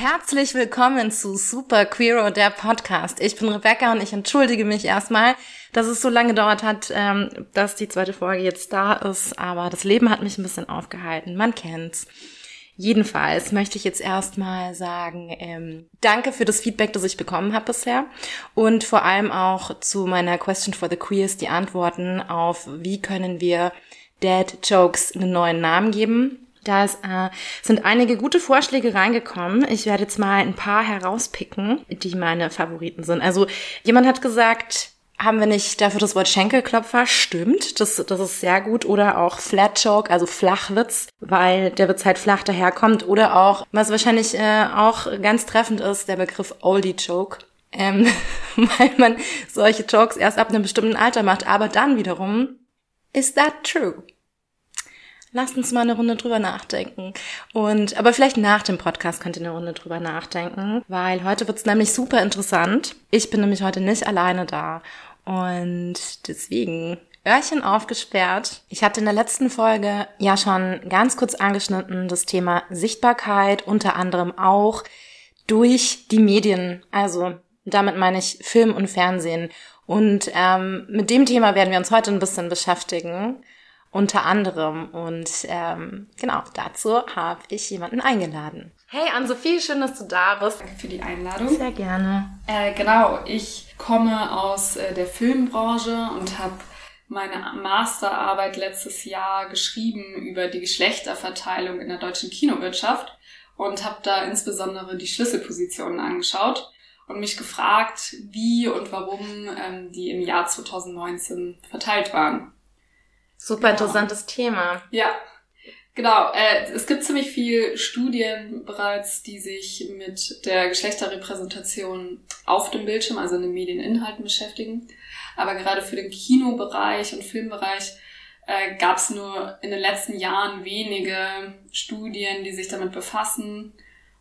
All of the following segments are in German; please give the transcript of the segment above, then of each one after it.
Herzlich willkommen zu Super Queero, der Podcast. Ich bin Rebecca und ich entschuldige mich erstmal, dass es so lange gedauert hat, ähm, dass die zweite Folge jetzt da ist. Aber das Leben hat mich ein bisschen aufgehalten. Man kennt's. Jedenfalls möchte ich jetzt erstmal sagen, ähm, danke für das Feedback, das ich bekommen habe bisher und vor allem auch zu meiner Question for the Queers die Antworten auf, wie können wir Dead Jokes einen neuen Namen geben. Da äh, sind einige gute Vorschläge reingekommen. Ich werde jetzt mal ein paar herauspicken, die meine Favoriten sind. Also jemand hat gesagt, haben wir nicht dafür das Wort Schenkelklopfer? Stimmt, das, das ist sehr gut. Oder auch Flat Joke, also Flachwitz, weil der Witz halt flach daherkommt. Oder auch, was wahrscheinlich äh, auch ganz treffend ist, der Begriff Oldie Joke. Ähm, weil man solche Jokes erst ab einem bestimmten Alter macht. Aber dann wiederum, is that true? Lasst uns mal eine Runde drüber nachdenken. Und aber vielleicht nach dem Podcast könnt ihr eine Runde drüber nachdenken, weil heute wird's nämlich super interessant. Ich bin nämlich heute nicht alleine da. Und deswegen Öhrchen aufgesperrt. Ich hatte in der letzten Folge ja schon ganz kurz angeschnitten das Thema Sichtbarkeit, unter anderem auch durch die Medien. Also damit meine ich Film und Fernsehen. Und ähm, mit dem Thema werden wir uns heute ein bisschen beschäftigen unter anderem. Und ähm, genau, dazu habe ich jemanden eingeladen. Hey Ann-Sophie, schön, dass du da bist. Danke für die Einladung. Sehr gerne. Äh, genau, ich komme aus äh, der Filmbranche und habe meine Masterarbeit letztes Jahr geschrieben über die Geschlechterverteilung in der deutschen Kinowirtschaft und habe da insbesondere die Schlüsselpositionen angeschaut und mich gefragt, wie und warum ähm, die im Jahr 2019 verteilt waren. Super genau. interessantes Thema. Ja, genau. Äh, es gibt ziemlich viel Studien bereits, die sich mit der Geschlechterrepräsentation auf dem Bildschirm, also in den Medieninhalten beschäftigen. Aber gerade für den Kinobereich und Filmbereich äh, gab es nur in den letzten Jahren wenige Studien, die sich damit befassen.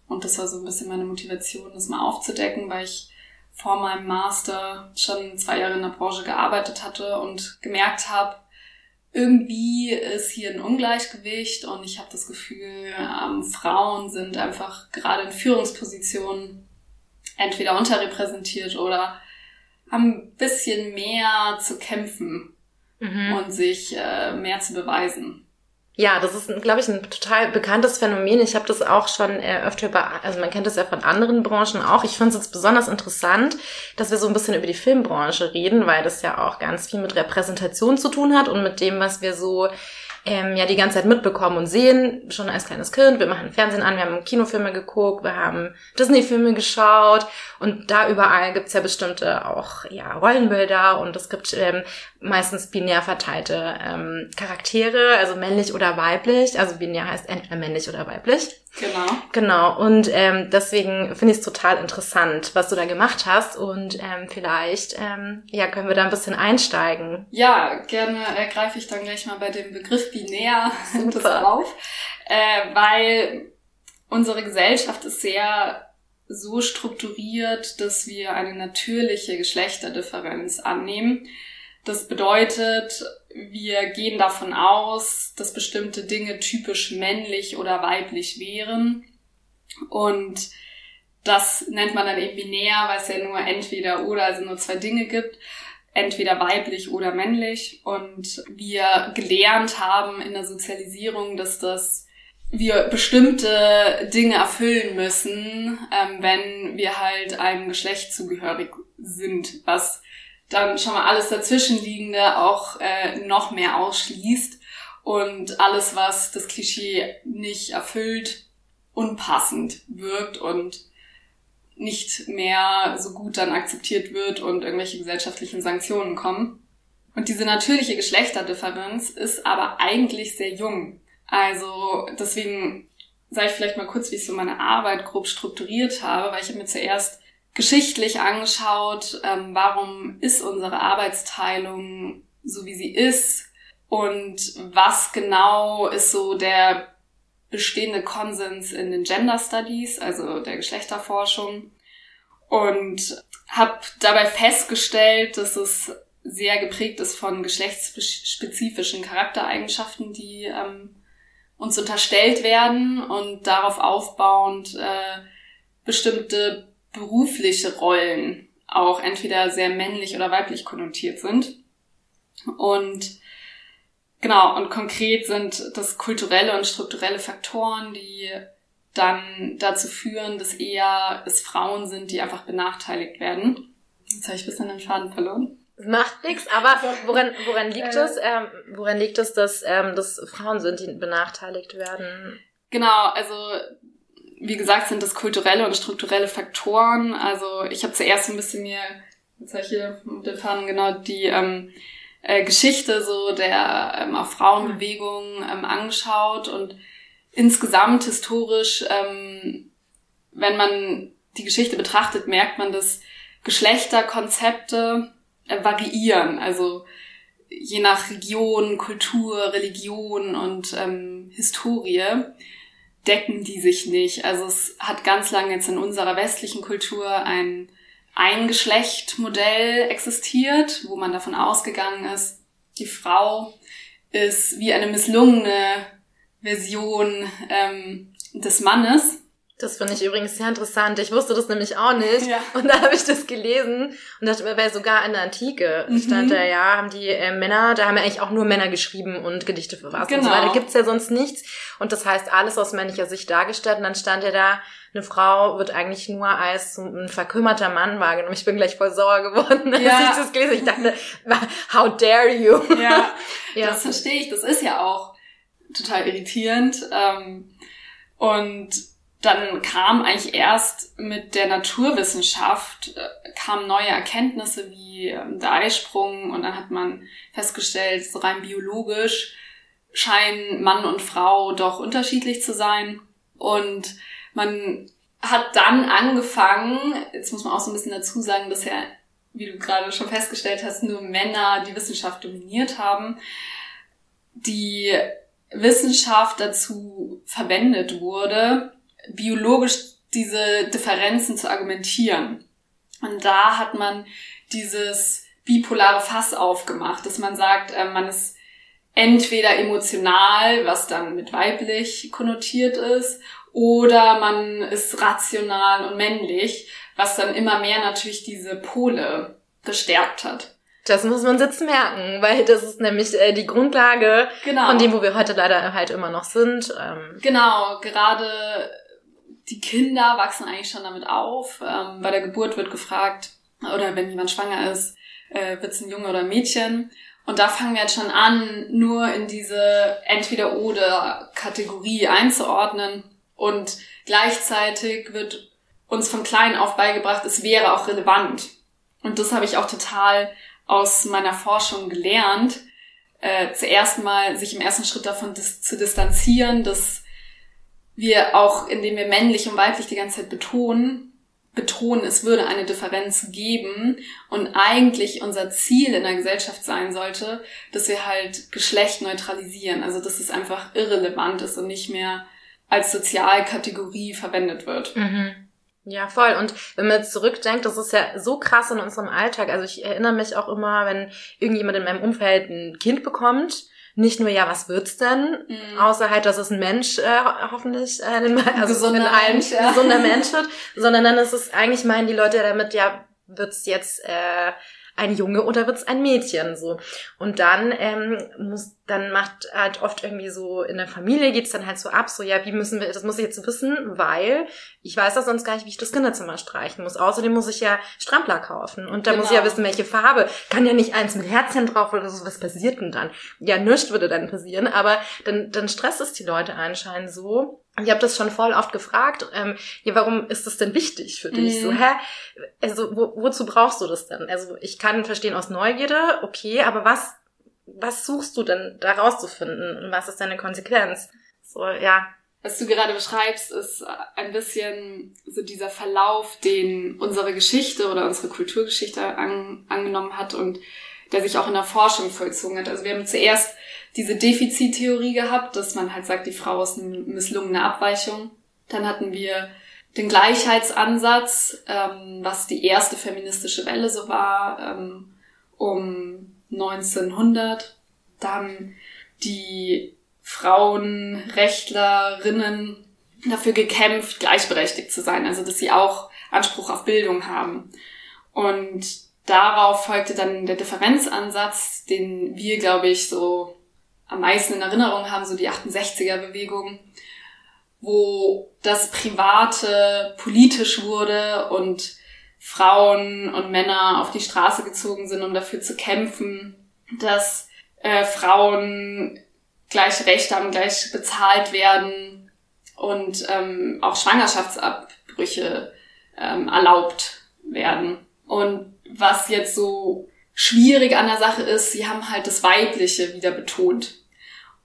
Und das war so ein bisschen meine Motivation, das mal aufzudecken, weil ich vor meinem Master schon zwei Jahre in der Branche gearbeitet hatte und gemerkt habe, irgendwie ist hier ein Ungleichgewicht und ich habe das Gefühl, ähm, Frauen sind einfach gerade in Führungspositionen entweder unterrepräsentiert oder haben ein bisschen mehr zu kämpfen mhm. und sich äh, mehr zu beweisen. Ja, das ist, glaube ich, ein total bekanntes Phänomen. Ich habe das auch schon äh, öfter über, also man kennt das ja von anderen Branchen auch. Ich finde es jetzt besonders interessant, dass wir so ein bisschen über die Filmbranche reden, weil das ja auch ganz viel mit Repräsentation zu tun hat und mit dem, was wir so ähm, ja die ganze Zeit mitbekommen und sehen, schon als kleines Kind. Wir machen Fernsehen an, wir haben Kinofilme geguckt, wir haben Disney-Filme geschaut und da überall gibt's ja bestimmte auch ja Rollenbilder und es gibt ähm, meistens binär verteilte ähm, Charaktere, also männlich oder weiblich. Also binär heißt entweder männlich oder weiblich. Genau. Genau. Und ähm, deswegen finde ich es total interessant, was du da gemacht hast. Und ähm, vielleicht ähm, ja, können wir da ein bisschen einsteigen. Ja, gerne äh, greife ich dann gleich mal bei dem Begriff binär auf. Äh, weil unsere Gesellschaft ist sehr so strukturiert, dass wir eine natürliche Geschlechterdifferenz annehmen. Das bedeutet, wir gehen davon aus, dass bestimmte Dinge typisch männlich oder weiblich wären. Und das nennt man dann eben binär, weil es ja nur entweder oder, also nur zwei Dinge gibt. Entweder weiblich oder männlich. Und wir gelernt haben in der Sozialisierung, dass das wir bestimmte Dinge erfüllen müssen, ähm, wenn wir halt einem Geschlecht zugehörig sind, was dann schon mal alles dazwischenliegende auch äh, noch mehr ausschließt und alles, was das Klischee nicht erfüllt, unpassend wirkt und nicht mehr so gut dann akzeptiert wird und irgendwelche gesellschaftlichen Sanktionen kommen. Und diese natürliche Geschlechterdifferenz ist aber eigentlich sehr jung. Also deswegen sage ich vielleicht mal kurz, wie ich so meine Arbeit grob strukturiert habe, weil ich habe mir zuerst geschichtlich angeschaut, ähm, warum ist unsere Arbeitsteilung so, wie sie ist und was genau ist so der bestehende Konsens in den Gender Studies, also der Geschlechterforschung. Und habe dabei festgestellt, dass es sehr geprägt ist von geschlechtsspezifischen Charaktereigenschaften, die ähm, uns unterstellt werden und darauf aufbauend äh, bestimmte berufliche Rollen auch entweder sehr männlich oder weiblich konnotiert sind. Und genau, und konkret sind das kulturelle und strukturelle Faktoren, die dann dazu führen, dass eher es Frauen sind, die einfach benachteiligt werden. Jetzt habe ich ein bisschen den Faden verloren. Macht nichts, aber woran, woran liegt äh. es? Ähm, woran liegt es, dass ähm, das Frauen sind, die benachteiligt werden? Genau, also wie gesagt, sind das kulturelle und strukturelle Faktoren. Also ich habe zuerst ein bisschen mir, jetzt habe ich hier mit den Fahnen genau die ähm, äh, Geschichte so der ähm, auch Frauenbewegung ähm, angeschaut und insgesamt historisch, ähm, wenn man die Geschichte betrachtet, merkt man, dass Geschlechterkonzepte äh, variieren. Also je nach Region, Kultur, Religion und ähm, Historie decken die sich nicht. Also es hat ganz lange jetzt in unserer westlichen Kultur ein Eingeschlecht-Modell existiert, wo man davon ausgegangen ist, die Frau ist wie eine misslungene Version ähm, des Mannes. Das finde ich übrigens sehr interessant. Ich wusste das nämlich auch nicht. Ja. Und da habe ich das gelesen und dachte mir, sogar in der Antike mhm. stand da, ja, haben die äh, Männer, da haben ja eigentlich auch nur Männer geschrieben und Gedichte verfasst genau. und so weiter. Da gibt's ja sonst nichts. Und das heißt, alles aus männlicher Sicht dargestellt. Und dann stand ja da, eine Frau wird eigentlich nur als ein verkümmerter Mann wahrgenommen. Ich bin gleich voll sauer geworden, als ja. ich das gelesen Ich dachte, how dare you? Ja, ja. das verstehe ich. Das ist ja auch total irritierend. Ähm, und dann kam eigentlich erst mit der Naturwissenschaft, äh, kamen neue Erkenntnisse wie ähm, der Eisprung und dann hat man festgestellt, so rein biologisch scheinen Mann und Frau doch unterschiedlich zu sein. Und man hat dann angefangen, jetzt muss man auch so ein bisschen dazu sagen, dass ja, wie du gerade schon festgestellt hast, nur Männer die Wissenschaft dominiert haben, die Wissenschaft dazu verwendet wurde, biologisch diese Differenzen zu argumentieren. Und da hat man dieses bipolare Fass aufgemacht, dass man sagt, äh, man ist entweder emotional, was dann mit weiblich konnotiert ist, oder man ist rational und männlich, was dann immer mehr natürlich diese Pole gestärkt hat. Das muss man jetzt merken, weil das ist nämlich äh, die Grundlage genau. von dem, wo wir heute leider halt immer noch sind. Ähm. Genau, gerade die Kinder wachsen eigentlich schon damit auf. Ähm, bei der Geburt wird gefragt, oder wenn jemand schwanger ist, äh, wird es ein Junge oder ein Mädchen. Und da fangen wir jetzt schon an, nur in diese Entweder-Oder-Kategorie einzuordnen. Und gleichzeitig wird uns von klein auf beigebracht, es wäre auch relevant. Und das habe ich auch total aus meiner Forschung gelernt, äh, zuerst mal sich im ersten Schritt davon dis zu distanzieren, dass wir auch, indem wir männlich und weiblich die ganze Zeit betonen, betonen, es würde eine Differenz geben und eigentlich unser Ziel in der Gesellschaft sein sollte, dass wir halt Geschlecht neutralisieren, also dass es einfach irrelevant ist und nicht mehr als Sozialkategorie verwendet wird. Mhm. Ja, voll. Und wenn man zurückdenkt, das ist ja so krass in unserem Alltag. Also ich erinnere mich auch immer, wenn irgendjemand in meinem Umfeld ein Kind bekommt, nicht nur, ja, was wird's denn? Mhm. Außer halt, dass es ein Mensch äh, hoffentlich, äh, in, also gesunder in allen Mensch, ja. gesunder Mensch wird, sondern dann ist es eigentlich meinen die Leute damit, ja, wird's jetzt äh, ein Junge oder wird's ein Mädchen so. Und dann ähm, muss, dann macht halt oft irgendwie so in der Familie geht's dann halt so ab, so ja, wie müssen wir, das muss ich jetzt wissen, weil ich weiß das sonst gar nicht, wie ich das Kinderzimmer streichen muss. Außerdem muss ich ja Strampler kaufen und da genau. muss ich ja genau. wissen, welche Farbe. Kann ja nicht eins mit Herzchen drauf oder so, was passiert denn dann? Ja, nichts würde dann passieren, aber dann, dann stresst es die Leute anscheinend so ich habe das schon voll oft gefragt, ähm, ja, warum ist das denn wichtig für dich? Mhm. So, hä? Also, wo, wozu brauchst du das denn? Also, ich kann verstehen aus Neugierde, okay, aber was, was suchst du denn da rauszufinden? Und was ist deine Konsequenz? So, ja. Was du gerade beschreibst, ist ein bisschen so dieser Verlauf, den unsere Geschichte oder unsere Kulturgeschichte an, angenommen hat und der sich auch in der Forschung vollzogen hat. Also wir haben zuerst diese Defizittheorie gehabt, dass man halt sagt, die Frau ist eine misslungene Abweichung. Dann hatten wir den Gleichheitsansatz, ähm, was die erste feministische Welle so war, ähm, um 1900. Dann die Frauenrechtlerinnen, dafür gekämpft, gleichberechtigt zu sein, also dass sie auch Anspruch auf Bildung haben. Und darauf folgte dann der Differenzansatz, den wir, glaube ich, so am meisten in Erinnerung haben, so die 68er-Bewegung, wo das Private politisch wurde und Frauen und Männer auf die Straße gezogen sind, um dafür zu kämpfen, dass äh, Frauen gleich Rechte haben, gleich bezahlt werden und ähm, auch Schwangerschaftsabbrüche ähm, erlaubt werden. Und was jetzt so schwierig an der Sache ist, sie haben halt das Weibliche wieder betont.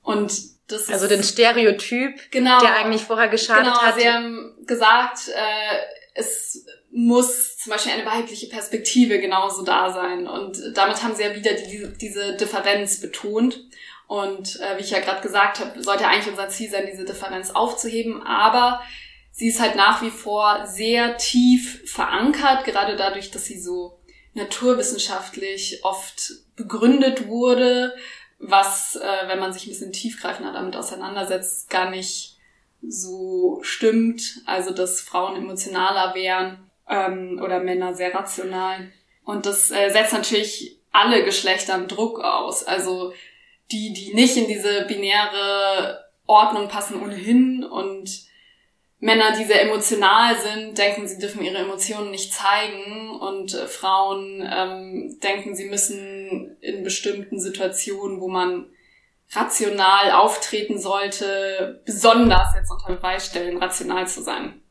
Und das also den Stereotyp, genau, der eigentlich vorher geschadet genau, hat. Sie haben gesagt, äh, es muss zum Beispiel eine weibliche Perspektive genauso da sein. Und damit haben sie ja wieder die, diese Differenz betont. Und äh, wie ich ja gerade gesagt habe, sollte eigentlich unser Ziel sein, diese Differenz aufzuheben. Aber sie ist halt nach wie vor sehr tief verankert, gerade dadurch, dass sie so naturwissenschaftlich oft begründet wurde, was, äh, wenn man sich ein bisschen tiefgreifender damit auseinandersetzt, gar nicht so stimmt. Also, dass Frauen emotionaler wären ähm, oder Männer sehr rational. Und das äh, setzt natürlich alle Geschlechter im Druck aus. Also die, die nicht in diese binäre Ordnung passen ohnehin. Und Männer, die sehr emotional sind, denken, sie dürfen ihre Emotionen nicht zeigen. Und äh, Frauen ähm, denken, sie müssen in bestimmten Situationen, wo man rational auftreten sollte, besonders jetzt unter Beweis stellen, rational zu sein.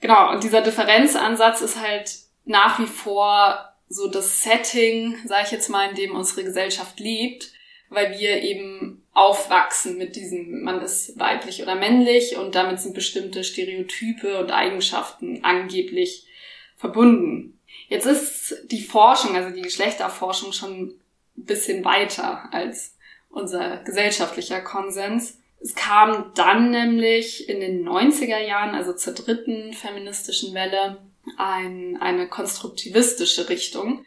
Genau, und dieser Differenzansatz ist halt nach wie vor so das Setting, sage ich jetzt mal, in dem unsere Gesellschaft lebt, weil wir eben aufwachsen mit diesem, man ist weiblich oder männlich und damit sind bestimmte Stereotype und Eigenschaften angeblich verbunden. Jetzt ist die Forschung, also die Geschlechterforschung schon ein bisschen weiter als unser gesellschaftlicher Konsens. Es kam dann nämlich in den 90er Jahren, also zur dritten feministischen Welle, ein, eine konstruktivistische Richtung.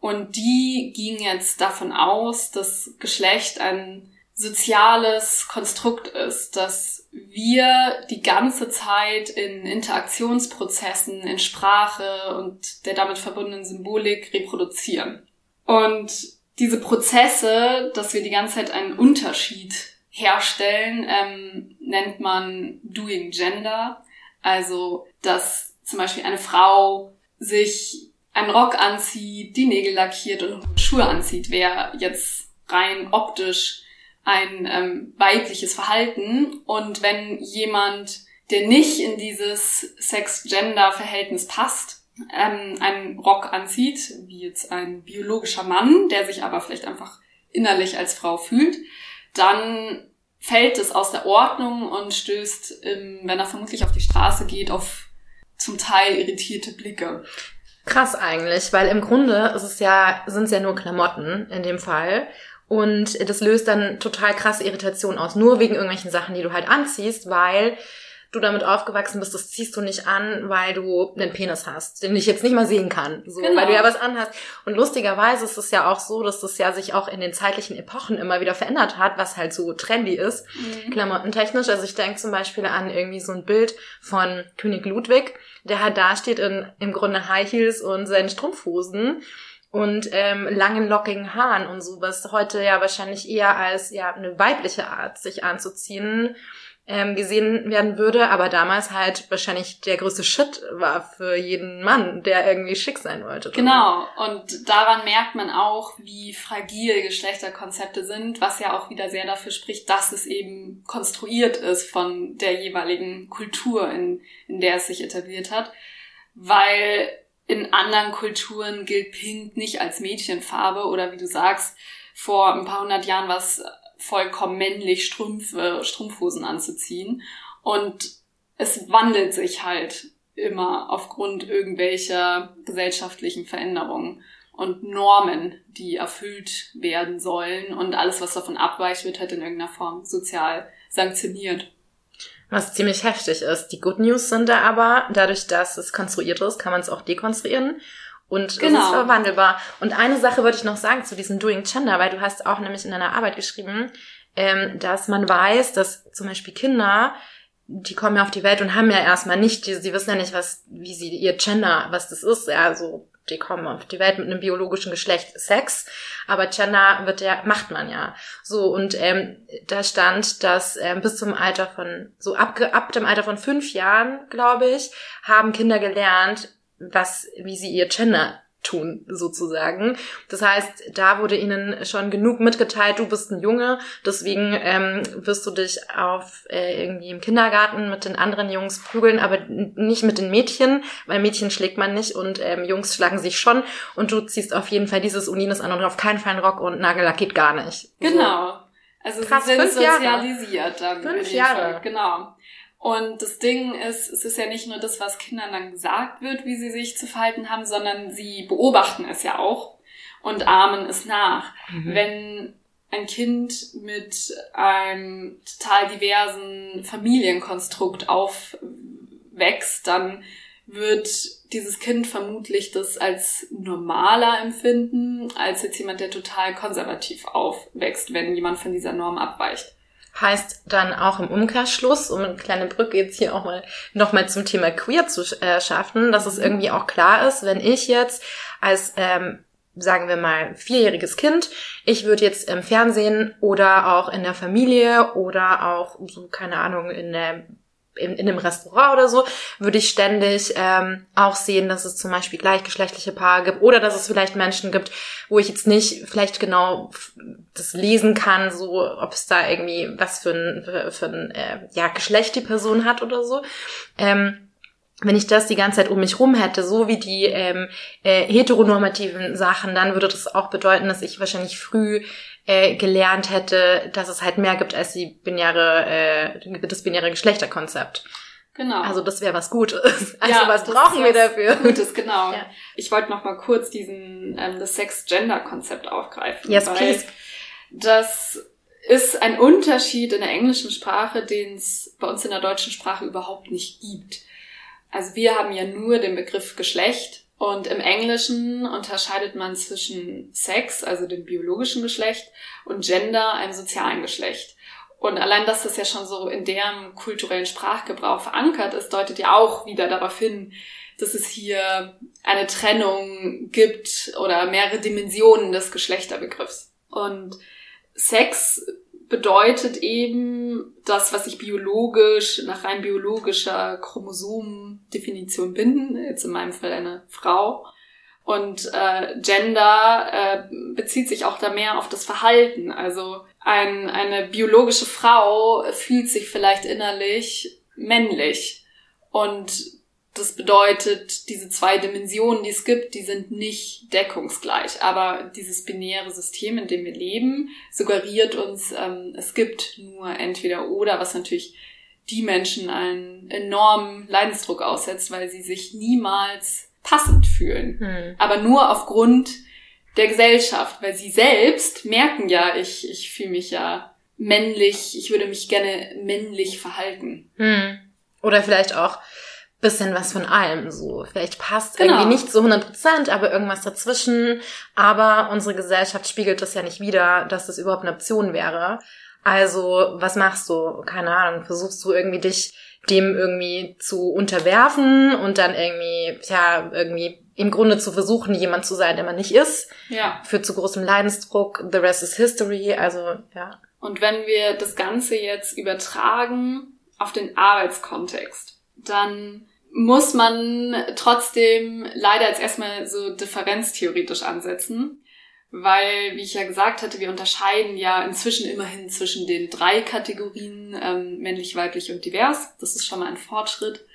Und die ging jetzt davon aus, dass Geschlecht ein soziales Konstrukt ist, dass wir die ganze Zeit in Interaktionsprozessen, in Sprache und der damit verbundenen Symbolik reproduzieren. Und diese Prozesse, dass wir die ganze Zeit einen Unterschied herstellen, ähm, nennt man Doing Gender. Also, dass zum Beispiel eine Frau sich einen Rock anzieht, die Nägel lackiert und Schuhe anzieht, wäre jetzt rein optisch ein ähm, weibliches Verhalten. Und wenn jemand, der nicht in dieses Sex-Gender-Verhältnis passt, ähm, einen Rock anzieht, wie jetzt ein biologischer Mann, der sich aber vielleicht einfach innerlich als Frau fühlt, dann fällt es aus der Ordnung und stößt, ähm, wenn er vermutlich auf die Straße geht, auf zum Teil irritierte Blicke. Krass eigentlich, weil im Grunde ist es ja, sind es ja nur Klamotten in dem Fall. Und das löst dann total krasse Irritation aus, nur wegen irgendwelchen Sachen, die du halt anziehst, weil du damit aufgewachsen bist, das ziehst du nicht an, weil du einen Penis hast, den ich jetzt nicht mal sehen kann, so, genau. weil du ja was anhast. Und lustigerweise ist es ja auch so, dass das ja sich auch in den zeitlichen Epochen immer wieder verändert hat, was halt so trendy ist, mhm. klamottentechnisch. Also ich denke zum Beispiel an irgendwie so ein Bild von König Ludwig, der halt da steht in im Grunde High Heels und seinen Strumpfhosen und ähm, langen lockigen Haaren und so, was heute ja wahrscheinlich eher als ja eine weibliche Art sich anzuziehen ähm, gesehen werden würde, aber damals halt wahrscheinlich der größte Shit war für jeden Mann, der irgendwie schick sein wollte. Genau, und daran merkt man auch, wie fragil Geschlechterkonzepte sind, was ja auch wieder sehr dafür spricht, dass es eben konstruiert ist von der jeweiligen Kultur, in, in der es sich etabliert hat, weil in anderen Kulturen gilt Pink nicht als Mädchenfarbe oder wie du sagst, vor ein paar hundert Jahren war es vollkommen männlich, Strümpfe, Strumpfhosen anzuziehen. Und es wandelt sich halt immer aufgrund irgendwelcher gesellschaftlichen Veränderungen und Normen, die erfüllt werden sollen. Und alles, was davon abweicht, wird halt in irgendeiner Form sozial sanktioniert. Was ziemlich heftig ist. Die Good News sind da aber, dadurch, dass es konstruiert ist, kann man es auch dekonstruieren. Und genau. es ist verwandelbar. Und eine Sache würde ich noch sagen zu diesem Doing Gender, weil du hast auch nämlich in deiner Arbeit geschrieben, ähm, dass man weiß, dass zum Beispiel Kinder die kommen ja auf die Welt und haben ja erstmal nicht, die, sie wissen ja nicht, was, wie sie ihr Gender, was das ist, ja, so die kommen auf die Welt mit einem biologischen Geschlecht Sex, aber Gender wird ja, macht man ja. So, und ähm, da stand, dass ähm, bis zum Alter von, so ab, ab dem Alter von fünf Jahren, glaube ich, haben Kinder gelernt, was, wie sie ihr Gender tun, sozusagen. Das heißt, da wurde ihnen schon genug mitgeteilt, du bist ein Junge, deswegen ähm, wirst du dich auf äh, irgendwie im Kindergarten mit den anderen Jungs prügeln, aber nicht mit den Mädchen, weil Mädchen schlägt man nicht und ähm, Jungs schlagen sich schon und du ziehst auf jeden Fall dieses Unines an und auf keinen Fall einen Rock und Nagellack geht gar nicht. Genau. Also Krass, sie sind sozialisiert Jahre. dann. Fünf Jahre. Fall. Genau. Und das Ding ist, es ist ja nicht nur das, was Kindern dann gesagt wird, wie sie sich zu verhalten haben, sondern sie beobachten es ja auch und ahmen es nach. Mhm. Wenn ein Kind mit einem total diversen Familienkonstrukt aufwächst, dann wird dieses Kind vermutlich das als normaler empfinden, als jetzt jemand, der total konservativ aufwächst, wenn jemand von dieser Norm abweicht. Heißt dann auch im Umkehrschluss, um eine kleine Brücke jetzt hier auch mal nochmal zum Thema Queer zu äh, schaffen, dass es mhm. irgendwie auch klar ist, wenn ich jetzt als ähm, sagen wir mal, vierjähriges Kind. Ich würde jetzt im Fernsehen oder auch in der Familie oder auch, so, keine Ahnung, in der in, in einem Restaurant oder so, würde ich ständig ähm, auch sehen, dass es zum Beispiel gleichgeschlechtliche Paare gibt oder dass es vielleicht Menschen gibt, wo ich jetzt nicht vielleicht genau das lesen kann, so ob es da irgendwie was für ein, für, für ein äh, ja, Geschlecht die Person hat oder so. Ähm, wenn ich das die ganze Zeit um mich rum hätte, so wie die ähm, äh, heteronormativen Sachen, dann würde das auch bedeuten, dass ich wahrscheinlich früh äh, gelernt hätte, dass es halt mehr gibt als die binäre, äh, das binäre Geschlechterkonzept. Genau. Also das wäre was Gutes. Also ja, was brauchen wir dafür? Gutes, genau. Ja. Ich wollte noch mal kurz diesen ähm, das Sex-Gender-Konzept aufgreifen. Yes, please. Das ist ein Unterschied in der englischen Sprache, den es bei uns in der deutschen Sprache überhaupt nicht gibt. Also wir haben ja nur den Begriff Geschlecht und im Englischen unterscheidet man zwischen Sex, also dem biologischen Geschlecht, und Gender, einem sozialen Geschlecht. Und allein, dass das ja schon so in deren kulturellen Sprachgebrauch verankert ist, deutet ja auch wieder darauf hin, dass es hier eine Trennung gibt oder mehrere Dimensionen des Geschlechterbegriffs. Und Sex bedeutet eben das, was ich biologisch, nach rein biologischer Chromosomendefinition bin, jetzt in meinem Fall eine Frau. Und äh, Gender äh, bezieht sich auch da mehr auf das Verhalten. Also ein, eine biologische Frau fühlt sich vielleicht innerlich männlich. Und das bedeutet, diese zwei Dimensionen, die es gibt, die sind nicht deckungsgleich. Aber dieses binäre System, in dem wir leben, suggeriert uns, ähm, es gibt nur entweder oder, was natürlich die Menschen einen enormen Leidensdruck aussetzt, weil sie sich niemals passend fühlen. Hm. Aber nur aufgrund der Gesellschaft, weil sie selbst merken ja, ich, ich fühle mich ja männlich, ich würde mich gerne männlich verhalten. Hm. Oder vielleicht auch, bisschen was von allem so. Vielleicht passt genau. irgendwie nicht zu 100 Prozent, aber irgendwas dazwischen. Aber unsere Gesellschaft spiegelt das ja nicht wieder, dass das überhaupt eine Option wäre. Also, was machst du? Keine Ahnung, versuchst du irgendwie dich dem irgendwie zu unterwerfen und dann irgendwie, ja, irgendwie im Grunde zu versuchen, jemand zu sein, der man nicht ist. Ja. Führt zu großem Leidensdruck. The rest is history. Also, ja. Und wenn wir das Ganze jetzt übertragen auf den Arbeitskontext, dann muss man trotzdem leider jetzt erstmal so differenztheoretisch ansetzen. Weil, wie ich ja gesagt hatte, wir unterscheiden ja inzwischen immerhin zwischen den drei Kategorien ähm, männlich, weiblich und divers. Das ist schon mal ein Fortschritt,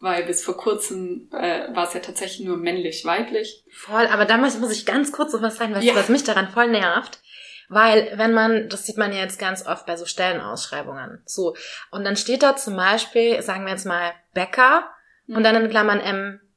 weil bis vor kurzem äh, war es ja tatsächlich nur männlich, weiblich. Voll, aber damals muss ich ganz kurz noch was sagen, was, ja. was mich daran voll nervt. Weil, wenn man, das sieht man ja jetzt ganz oft bei so Stellenausschreibungen. So. Und dann steht da zum Beispiel, sagen wir jetzt mal, Bäcker und dann in Klammern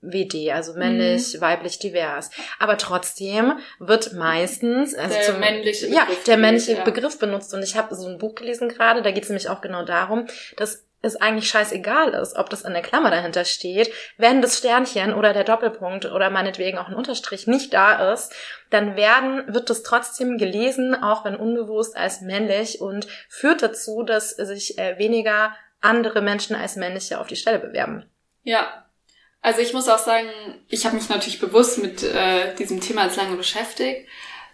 MWD, also männlich, mhm. weiblich, divers. Aber trotzdem wird meistens also der zum, männliche Begriff ja der männliche. Begriff benutzt. Und ich habe so ein Buch gelesen gerade, da geht es nämlich auch genau darum, dass es eigentlich scheißegal ist, ob das in der Klammer dahinter steht. Wenn das Sternchen oder der Doppelpunkt oder meinetwegen auch ein Unterstrich nicht da ist, dann werden, wird das trotzdem gelesen, auch wenn unbewusst als männlich und führt dazu, dass sich äh, weniger andere Menschen als männliche auf die Stelle bewerben. Ja. Also ich muss auch sagen, ich habe mich natürlich bewusst mit äh, diesem Thema als lange beschäftigt,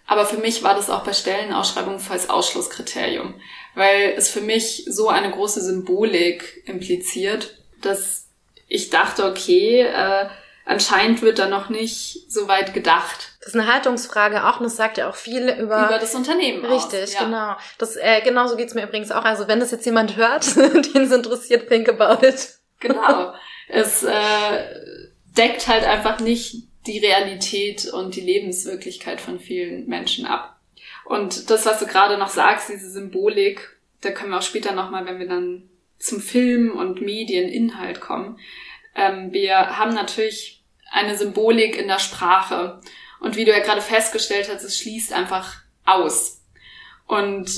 aber für mich war das auch bei Stellenausschreibungen als Ausschlusskriterium, weil es für mich so eine große Symbolik impliziert, dass ich dachte, okay, äh, anscheinend wird da noch nicht so weit gedacht. Das ist eine Haltungsfrage auch und das sagt ja auch viel über, über das Unternehmen Richtig, aus, ja. genau. Das, äh, genauso geht's mir übrigens auch. Also wenn das jetzt jemand hört, den es interessiert, think about it. Genau. Es äh, deckt halt einfach nicht die Realität und die Lebenswirklichkeit von vielen Menschen ab. Und das, was du gerade noch sagst, diese Symbolik, da können wir auch später nochmal, wenn wir dann zum Film und Medieninhalt kommen. Ähm, wir haben natürlich eine Symbolik in der Sprache. Und wie du ja gerade festgestellt hast, es schließt einfach aus. Und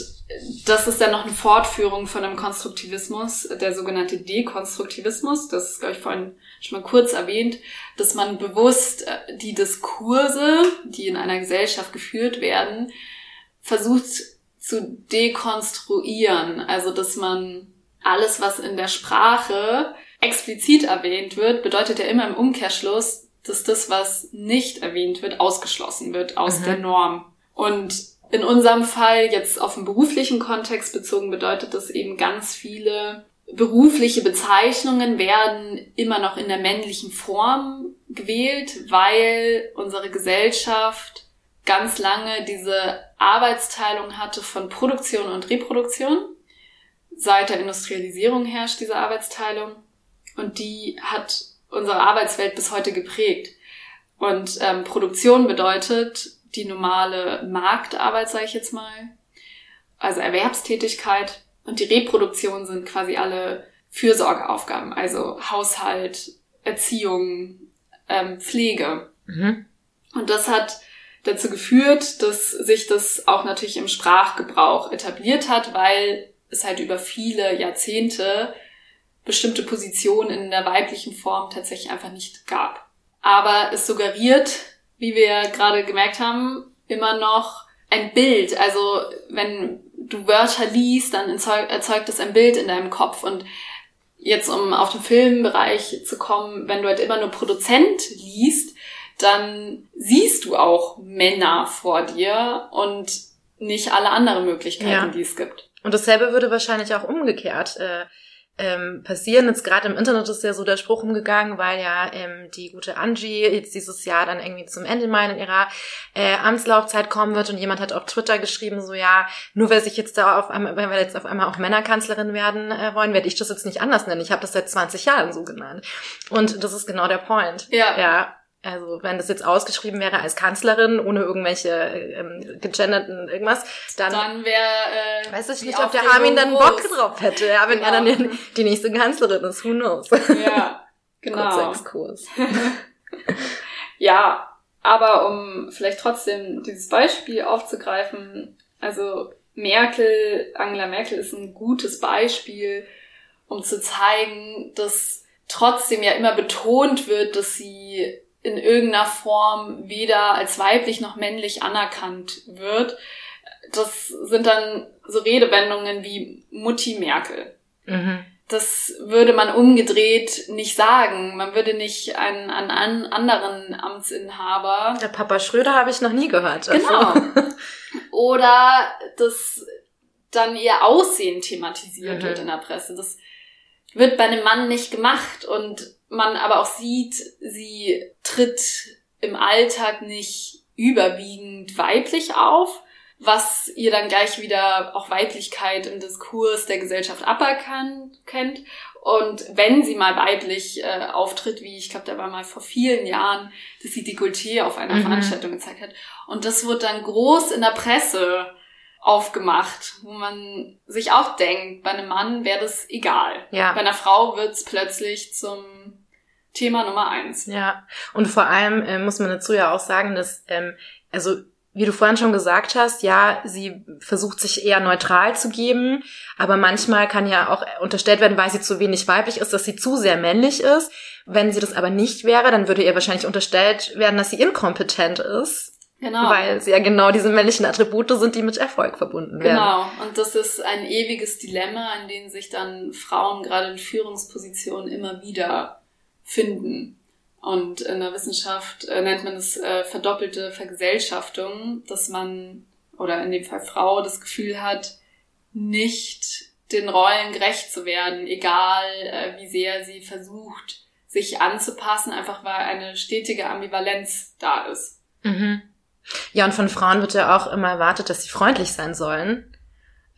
das ist dann noch eine Fortführung von einem Konstruktivismus, der sogenannte Dekonstruktivismus. Das ist, glaube ich, vorhin schon mal kurz erwähnt, dass man bewusst äh, die Diskurse, die in einer Gesellschaft geführt werden, versucht zu dekonstruieren. Also, dass man alles, was in der Sprache explizit erwähnt wird, bedeutet ja immer im Umkehrschluss, dass das, was nicht erwähnt wird, ausgeschlossen wird aus mhm. der Norm. Und in unserem Fall, jetzt auf den beruflichen Kontext bezogen, bedeutet das eben ganz viele berufliche Bezeichnungen werden immer noch in der männlichen Form gewählt, weil unsere Gesellschaft ganz lange diese Arbeitsteilung hatte von Produktion und Reproduktion. Seit der Industrialisierung herrscht diese Arbeitsteilung und die hat unsere Arbeitswelt bis heute geprägt. Und ähm, Produktion bedeutet die normale Marktarbeit, sage ich jetzt mal, also Erwerbstätigkeit. Und die Reproduktion sind quasi alle Fürsorgeaufgaben, also Haushalt, Erziehung, ähm, Pflege. Mhm. Und das hat dazu geführt, dass sich das auch natürlich im Sprachgebrauch etabliert hat, weil es halt über viele Jahrzehnte bestimmte Positionen in der weiblichen Form tatsächlich einfach nicht gab. Aber es suggeriert, wie wir gerade gemerkt haben, immer noch ein Bild. Also wenn du Wörter liest, dann erzeugt es ein Bild in deinem Kopf. Und jetzt, um auf den Filmbereich zu kommen, wenn du halt immer nur Produzent liest, dann siehst du auch Männer vor dir und nicht alle anderen Möglichkeiten, ja. die es gibt. Und dasselbe würde wahrscheinlich auch umgekehrt äh, ähm, passieren. Jetzt gerade im Internet ist ja so der Spruch umgegangen, weil ja ähm, die gute Angie jetzt dieses Jahr dann irgendwie zum Ende in ihrer äh, Amtslaufzeit kommen wird und jemand hat auf Twitter geschrieben, so ja, nur weil sich jetzt da auf einmal, wenn wir jetzt auf einmal auch Männerkanzlerin werden äh, wollen, werde ich das jetzt nicht anders nennen. Ich habe das seit 20 Jahren so genannt. Und das ist genau der Point. Ja. Ja, also wenn das jetzt ausgeschrieben wäre als Kanzlerin, ohne irgendwelche ähm, gegenderten irgendwas, dann, dann wäre, äh, weiß ich nicht, ob der Armin dann Bock drauf hätte, ja, wenn genau. er dann die, die, nächste Kanzlerin ist, who knows. Ja, genau. Exkurs. ja, aber um vielleicht trotzdem dieses Beispiel aufzugreifen, also Merkel, Angela Merkel ist ein gutes Beispiel, um zu zeigen, dass trotzdem ja immer betont wird, dass sie in irgendeiner Form weder als weiblich noch männlich anerkannt wird. Das sind dann so Redewendungen wie Mutti Merkel. Mhm. Das würde man umgedreht nicht sagen. Man würde nicht einen, einen anderen Amtsinhaber. Der Papa Schröder habe ich noch nie gehört. Genau. Oder das dann ihr Aussehen thematisiert mhm. wird in der Presse. Das wird bei einem Mann nicht gemacht und man aber auch sieht, sie tritt im Alltag nicht überwiegend weiblich auf, was ihr dann gleich wieder auch Weiblichkeit im Diskurs der Gesellschaft aberkannt kennt. Und wenn sie mal weiblich äh, auftritt, wie ich glaube, da war mal vor vielen Jahren, dass sie Dekolleté auf einer mhm. Veranstaltung gezeigt hat. Und das wird dann groß in der Presse aufgemacht, wo man sich auch denkt, bei einem Mann wäre das egal. Ja. Bei einer Frau wird's plötzlich zum Thema Nummer eins. Ja, und vor allem äh, muss man dazu ja auch sagen, dass, ähm, also wie du vorhin schon gesagt hast, ja, sie versucht sich eher neutral zu geben, aber manchmal kann ja auch unterstellt werden, weil sie zu wenig weiblich ist, dass sie zu sehr männlich ist. Wenn sie das aber nicht wäre, dann würde ihr wahrscheinlich unterstellt werden, dass sie inkompetent ist Genau. Weil sie ja genau diese männlichen Attribute sind, die mit Erfolg verbunden werden. Genau. Und das ist ein ewiges Dilemma, in dem sich dann Frauen gerade in Führungspositionen immer wieder finden. Und in der Wissenschaft äh, nennt man es äh, verdoppelte Vergesellschaftung, dass man, oder in dem Fall Frau, das Gefühl hat, nicht den Rollen gerecht zu werden, egal äh, wie sehr sie versucht, sich anzupassen, einfach weil eine stetige Ambivalenz da ist. Mhm. Ja, und von Frauen wird ja auch immer erwartet, dass sie freundlich sein sollen.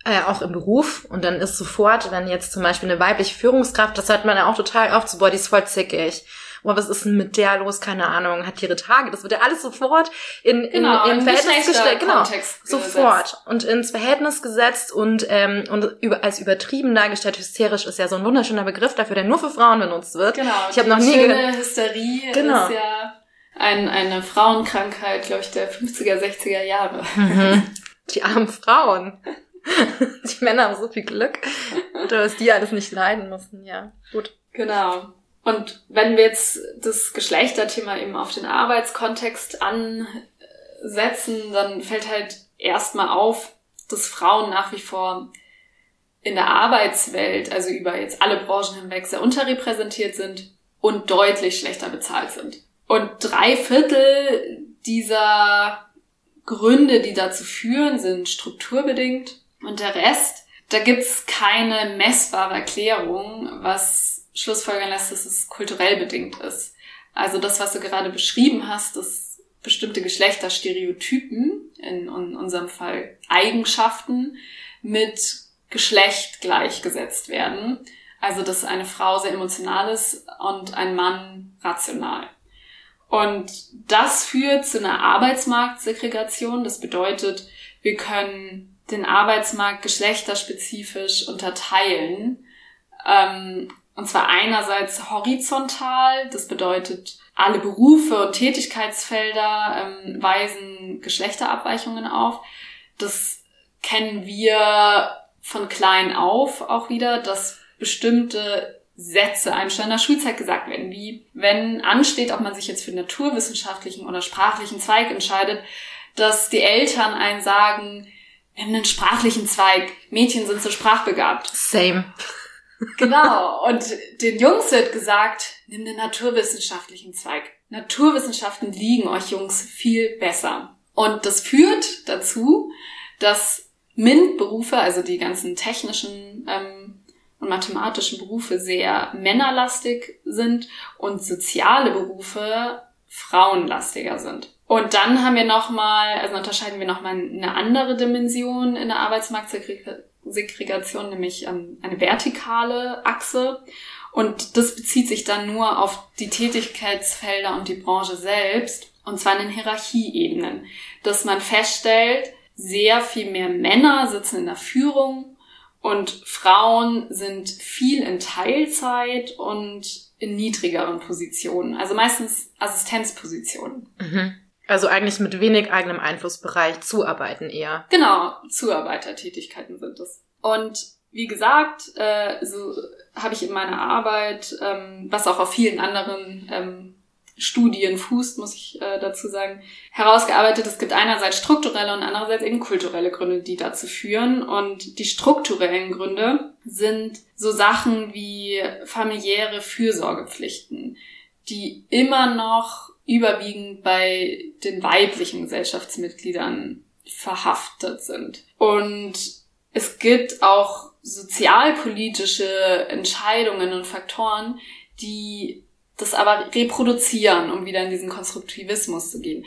Äh, auch im Beruf. Und dann ist sofort, wenn jetzt zum Beispiel eine weibliche Führungskraft, das hat man ja auch total oft so, boah, die ist voll zickig. Boah, was ist denn mit der los? Keine Ahnung, hat ihre Tage. Das wird ja alles sofort in, in, genau, in Verhältnis gestellt. Genau, sofort. Und ins Verhältnis gesetzt und, ähm, und über, als übertrieben dargestellt. Hysterisch ist ja so ein wunderschöner Begriff dafür, der nur für Frauen benutzt wird. Genau. Ich habe noch nie schöne Hysterie genau. ist ja ein, eine Frauenkrankheit, glaube ich, der 50er, 60er Jahre. Mhm. Die armen Frauen. Die Männer haben so viel Glück, dass die alles nicht leiden mussten, ja. Gut. Genau. Und wenn wir jetzt das Geschlechterthema eben auf den Arbeitskontext ansetzen, dann fällt halt erstmal auf, dass Frauen nach wie vor in der Arbeitswelt, also über jetzt alle Branchen hinweg, sehr unterrepräsentiert sind und deutlich schlechter bezahlt sind. Und drei Viertel dieser Gründe, die dazu führen, sind strukturbedingt. Und der Rest, da gibt's keine messbare Erklärung, was schlussfolgern lässt, dass es kulturell bedingt ist. Also das, was du gerade beschrieben hast, dass bestimmte Geschlechterstereotypen, in, in unserem Fall Eigenschaften, mit Geschlecht gleichgesetzt werden. Also dass eine Frau sehr emotional ist und ein Mann rational. Und das führt zu einer Arbeitsmarktsegregation. Das bedeutet, wir können den Arbeitsmarkt geschlechterspezifisch unterteilen. Ähm, und zwar einerseits horizontal, das bedeutet, alle Berufe und Tätigkeitsfelder ähm, weisen Geschlechterabweichungen auf. Das kennen wir von klein auf auch wieder, dass bestimmte Sätze einem schon in der Schulzeit gesagt werden, wie wenn ansteht, ob man sich jetzt für einen naturwissenschaftlichen oder sprachlichen Zweig entscheidet, dass die Eltern einen sagen, nimm einen sprachlichen Zweig, Mädchen sind so sprachbegabt. Same. Genau. Und den Jungs wird gesagt, nimm den naturwissenschaftlichen Zweig. Naturwissenschaften liegen euch Jungs viel besser. Und das führt dazu, dass MINT-Berufe, also die ganzen technischen ähm, und mathematischen Berufe sehr männerlastig sind und soziale Berufe frauenlastiger sind. Und dann haben wir nochmal, also unterscheiden wir nochmal eine andere Dimension in der Arbeitsmarktsegregation, nämlich ähm, eine vertikale Achse. Und das bezieht sich dann nur auf die Tätigkeitsfelder und die Branche selbst, und zwar in den Hierarchieebenen, dass man feststellt, sehr viel mehr Männer sitzen in der Führung und Frauen sind viel in Teilzeit und in niedrigeren Positionen, also meistens Assistenzpositionen. Mhm. Also eigentlich mit wenig eigenem Einflussbereich zuarbeiten eher. Genau, Zuarbeitertätigkeiten sind es. Und wie gesagt, äh, so habe ich in meiner Arbeit, ähm, was auch auf vielen anderen ähm, Studien fußt, muss ich äh, dazu sagen, herausgearbeitet. Es gibt einerseits strukturelle und andererseits eben kulturelle Gründe, die dazu führen. Und die strukturellen Gründe sind so Sachen wie familiäre Fürsorgepflichten, die immer noch überwiegend bei den weiblichen Gesellschaftsmitgliedern verhaftet sind. Und es gibt auch sozialpolitische Entscheidungen und Faktoren, die das aber reproduzieren, um wieder in diesen Konstruktivismus zu gehen.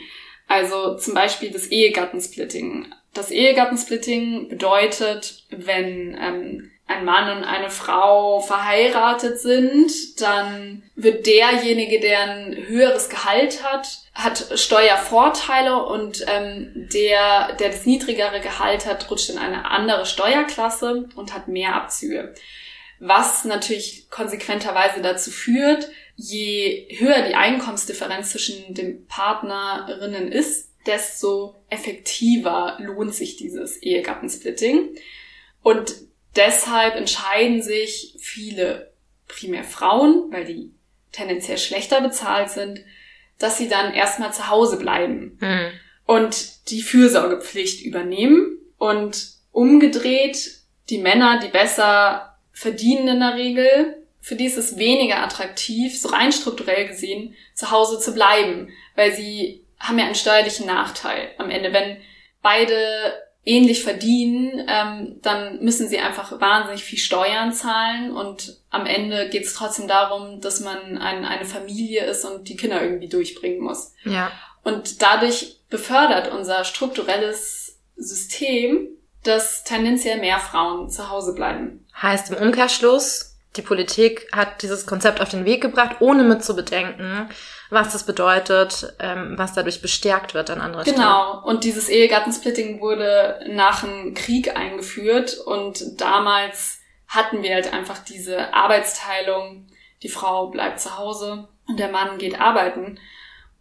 Also zum Beispiel das Ehegattensplitting. Das Ehegattensplitting bedeutet, wenn ähm, ein Mann und eine Frau verheiratet sind, dann wird derjenige, der ein höheres Gehalt hat, hat Steuervorteile und ähm, der, der das niedrigere Gehalt hat, rutscht in eine andere Steuerklasse und hat mehr Abzüge. Was natürlich konsequenterweise dazu führt, je höher die Einkommensdifferenz zwischen den Partnerinnen ist, desto effektiver lohnt sich dieses Ehegattensplitting. Und deshalb entscheiden sich viele, primär Frauen, weil die tendenziell schlechter bezahlt sind, dass sie dann erstmal zu Hause bleiben. Mhm. und die Fürsorgepflicht übernehmen und umgedreht die Männer, die besser verdienen in der Regel, für die ist es weniger attraktiv, so rein strukturell gesehen, zu Hause zu bleiben, weil sie haben ja einen steuerlichen Nachteil am Ende. Wenn beide ähnlich verdienen, ähm, dann müssen sie einfach wahnsinnig viel Steuern zahlen und am Ende geht es trotzdem darum, dass man ein, eine Familie ist und die Kinder irgendwie durchbringen muss. Ja. Und dadurch befördert unser strukturelles System, dass tendenziell mehr Frauen zu Hause bleiben. Heißt im Umkehrschluss, die Politik hat dieses Konzept auf den Weg gebracht, ohne mit zu bedenken, was das bedeutet, ähm, was dadurch bestärkt wird an anderer Stelle. Genau. Und dieses Ehegattensplitting wurde nach dem Krieg eingeführt und damals hatten wir halt einfach diese Arbeitsteilung. Die Frau bleibt zu Hause und der Mann geht arbeiten.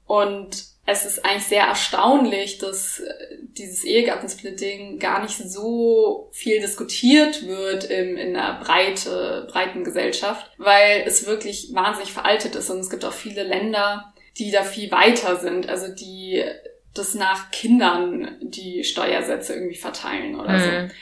Und es ist eigentlich sehr erstaunlich, dass äh, dieses Ehegattensplitting gar nicht so viel diskutiert wird in, in einer breite, breiten Gesellschaft, weil es wirklich wahnsinnig veraltet ist und es gibt auch viele Länder, die da viel weiter sind, also die das nach Kindern die Steuersätze irgendwie verteilen oder mhm. so.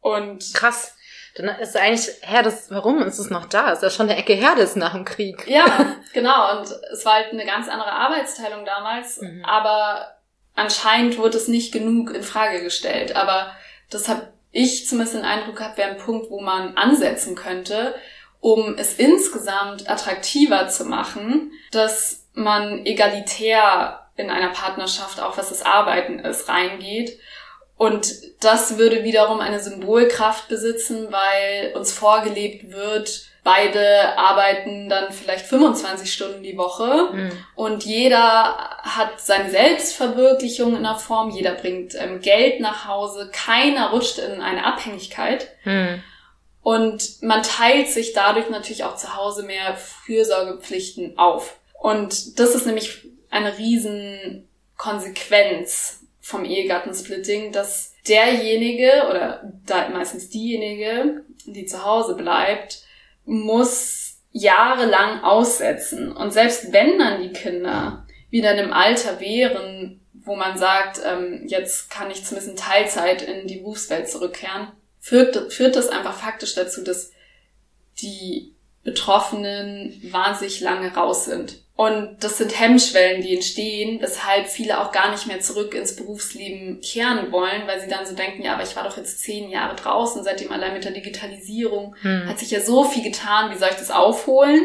Und krass. Dann ist eigentlich, her, das, warum ist es noch da? Ist ja schon eine Ecke her, das nach dem Krieg. Ja, genau. Und es war halt eine ganz andere Arbeitsteilung damals, mhm. aber anscheinend wurde es nicht genug in Frage gestellt. Aber das habe ich zumindest den Eindruck gehabt, wäre ein Punkt, wo man ansetzen könnte, um es insgesamt attraktiver zu machen, dass man egalitär in einer Partnerschaft, auch was das Arbeiten ist, reingeht und das würde wiederum eine Symbolkraft besitzen, weil uns vorgelebt wird, beide arbeiten dann vielleicht 25 Stunden die Woche mhm. und jeder hat seine Selbstverwirklichung in der Form, jeder bringt ähm, Geld nach Hause, keiner rutscht in eine Abhängigkeit. Mhm. Und man teilt sich dadurch natürlich auch zu Hause mehr Fürsorgepflichten auf. Und das ist nämlich eine riesen Konsequenz vom Ehegattensplitting, dass derjenige oder meistens diejenige, die zu Hause bleibt, muss jahrelang aussetzen. Und selbst wenn dann die Kinder wieder in einem Alter wären, wo man sagt, ähm, jetzt kann ich zumindest in Teilzeit in die Berufswelt zurückkehren, führt, führt das einfach faktisch dazu, dass die Betroffenen wahnsinnig lange raus sind. Und das sind Hemmschwellen, die entstehen, weshalb viele auch gar nicht mehr zurück ins Berufsleben kehren wollen, weil sie dann so denken, ja, aber ich war doch jetzt zehn Jahre draußen, seitdem allein mit der Digitalisierung hm. hat sich ja so viel getan, wie soll ich das aufholen?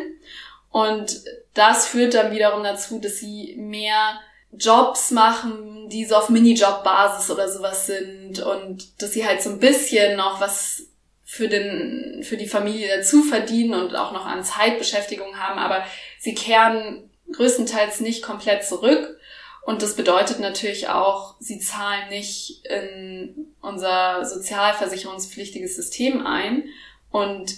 Und das führt dann wiederum dazu, dass sie mehr Jobs machen, die so auf Minijob-Basis oder sowas sind und dass sie halt so ein bisschen noch was für den, für die Familie dazu verdienen und auch noch an Zeitbeschäftigung haben, aber sie kehren größtenteils nicht komplett zurück. Und das bedeutet natürlich auch, sie zahlen nicht in unser sozialversicherungspflichtiges System ein und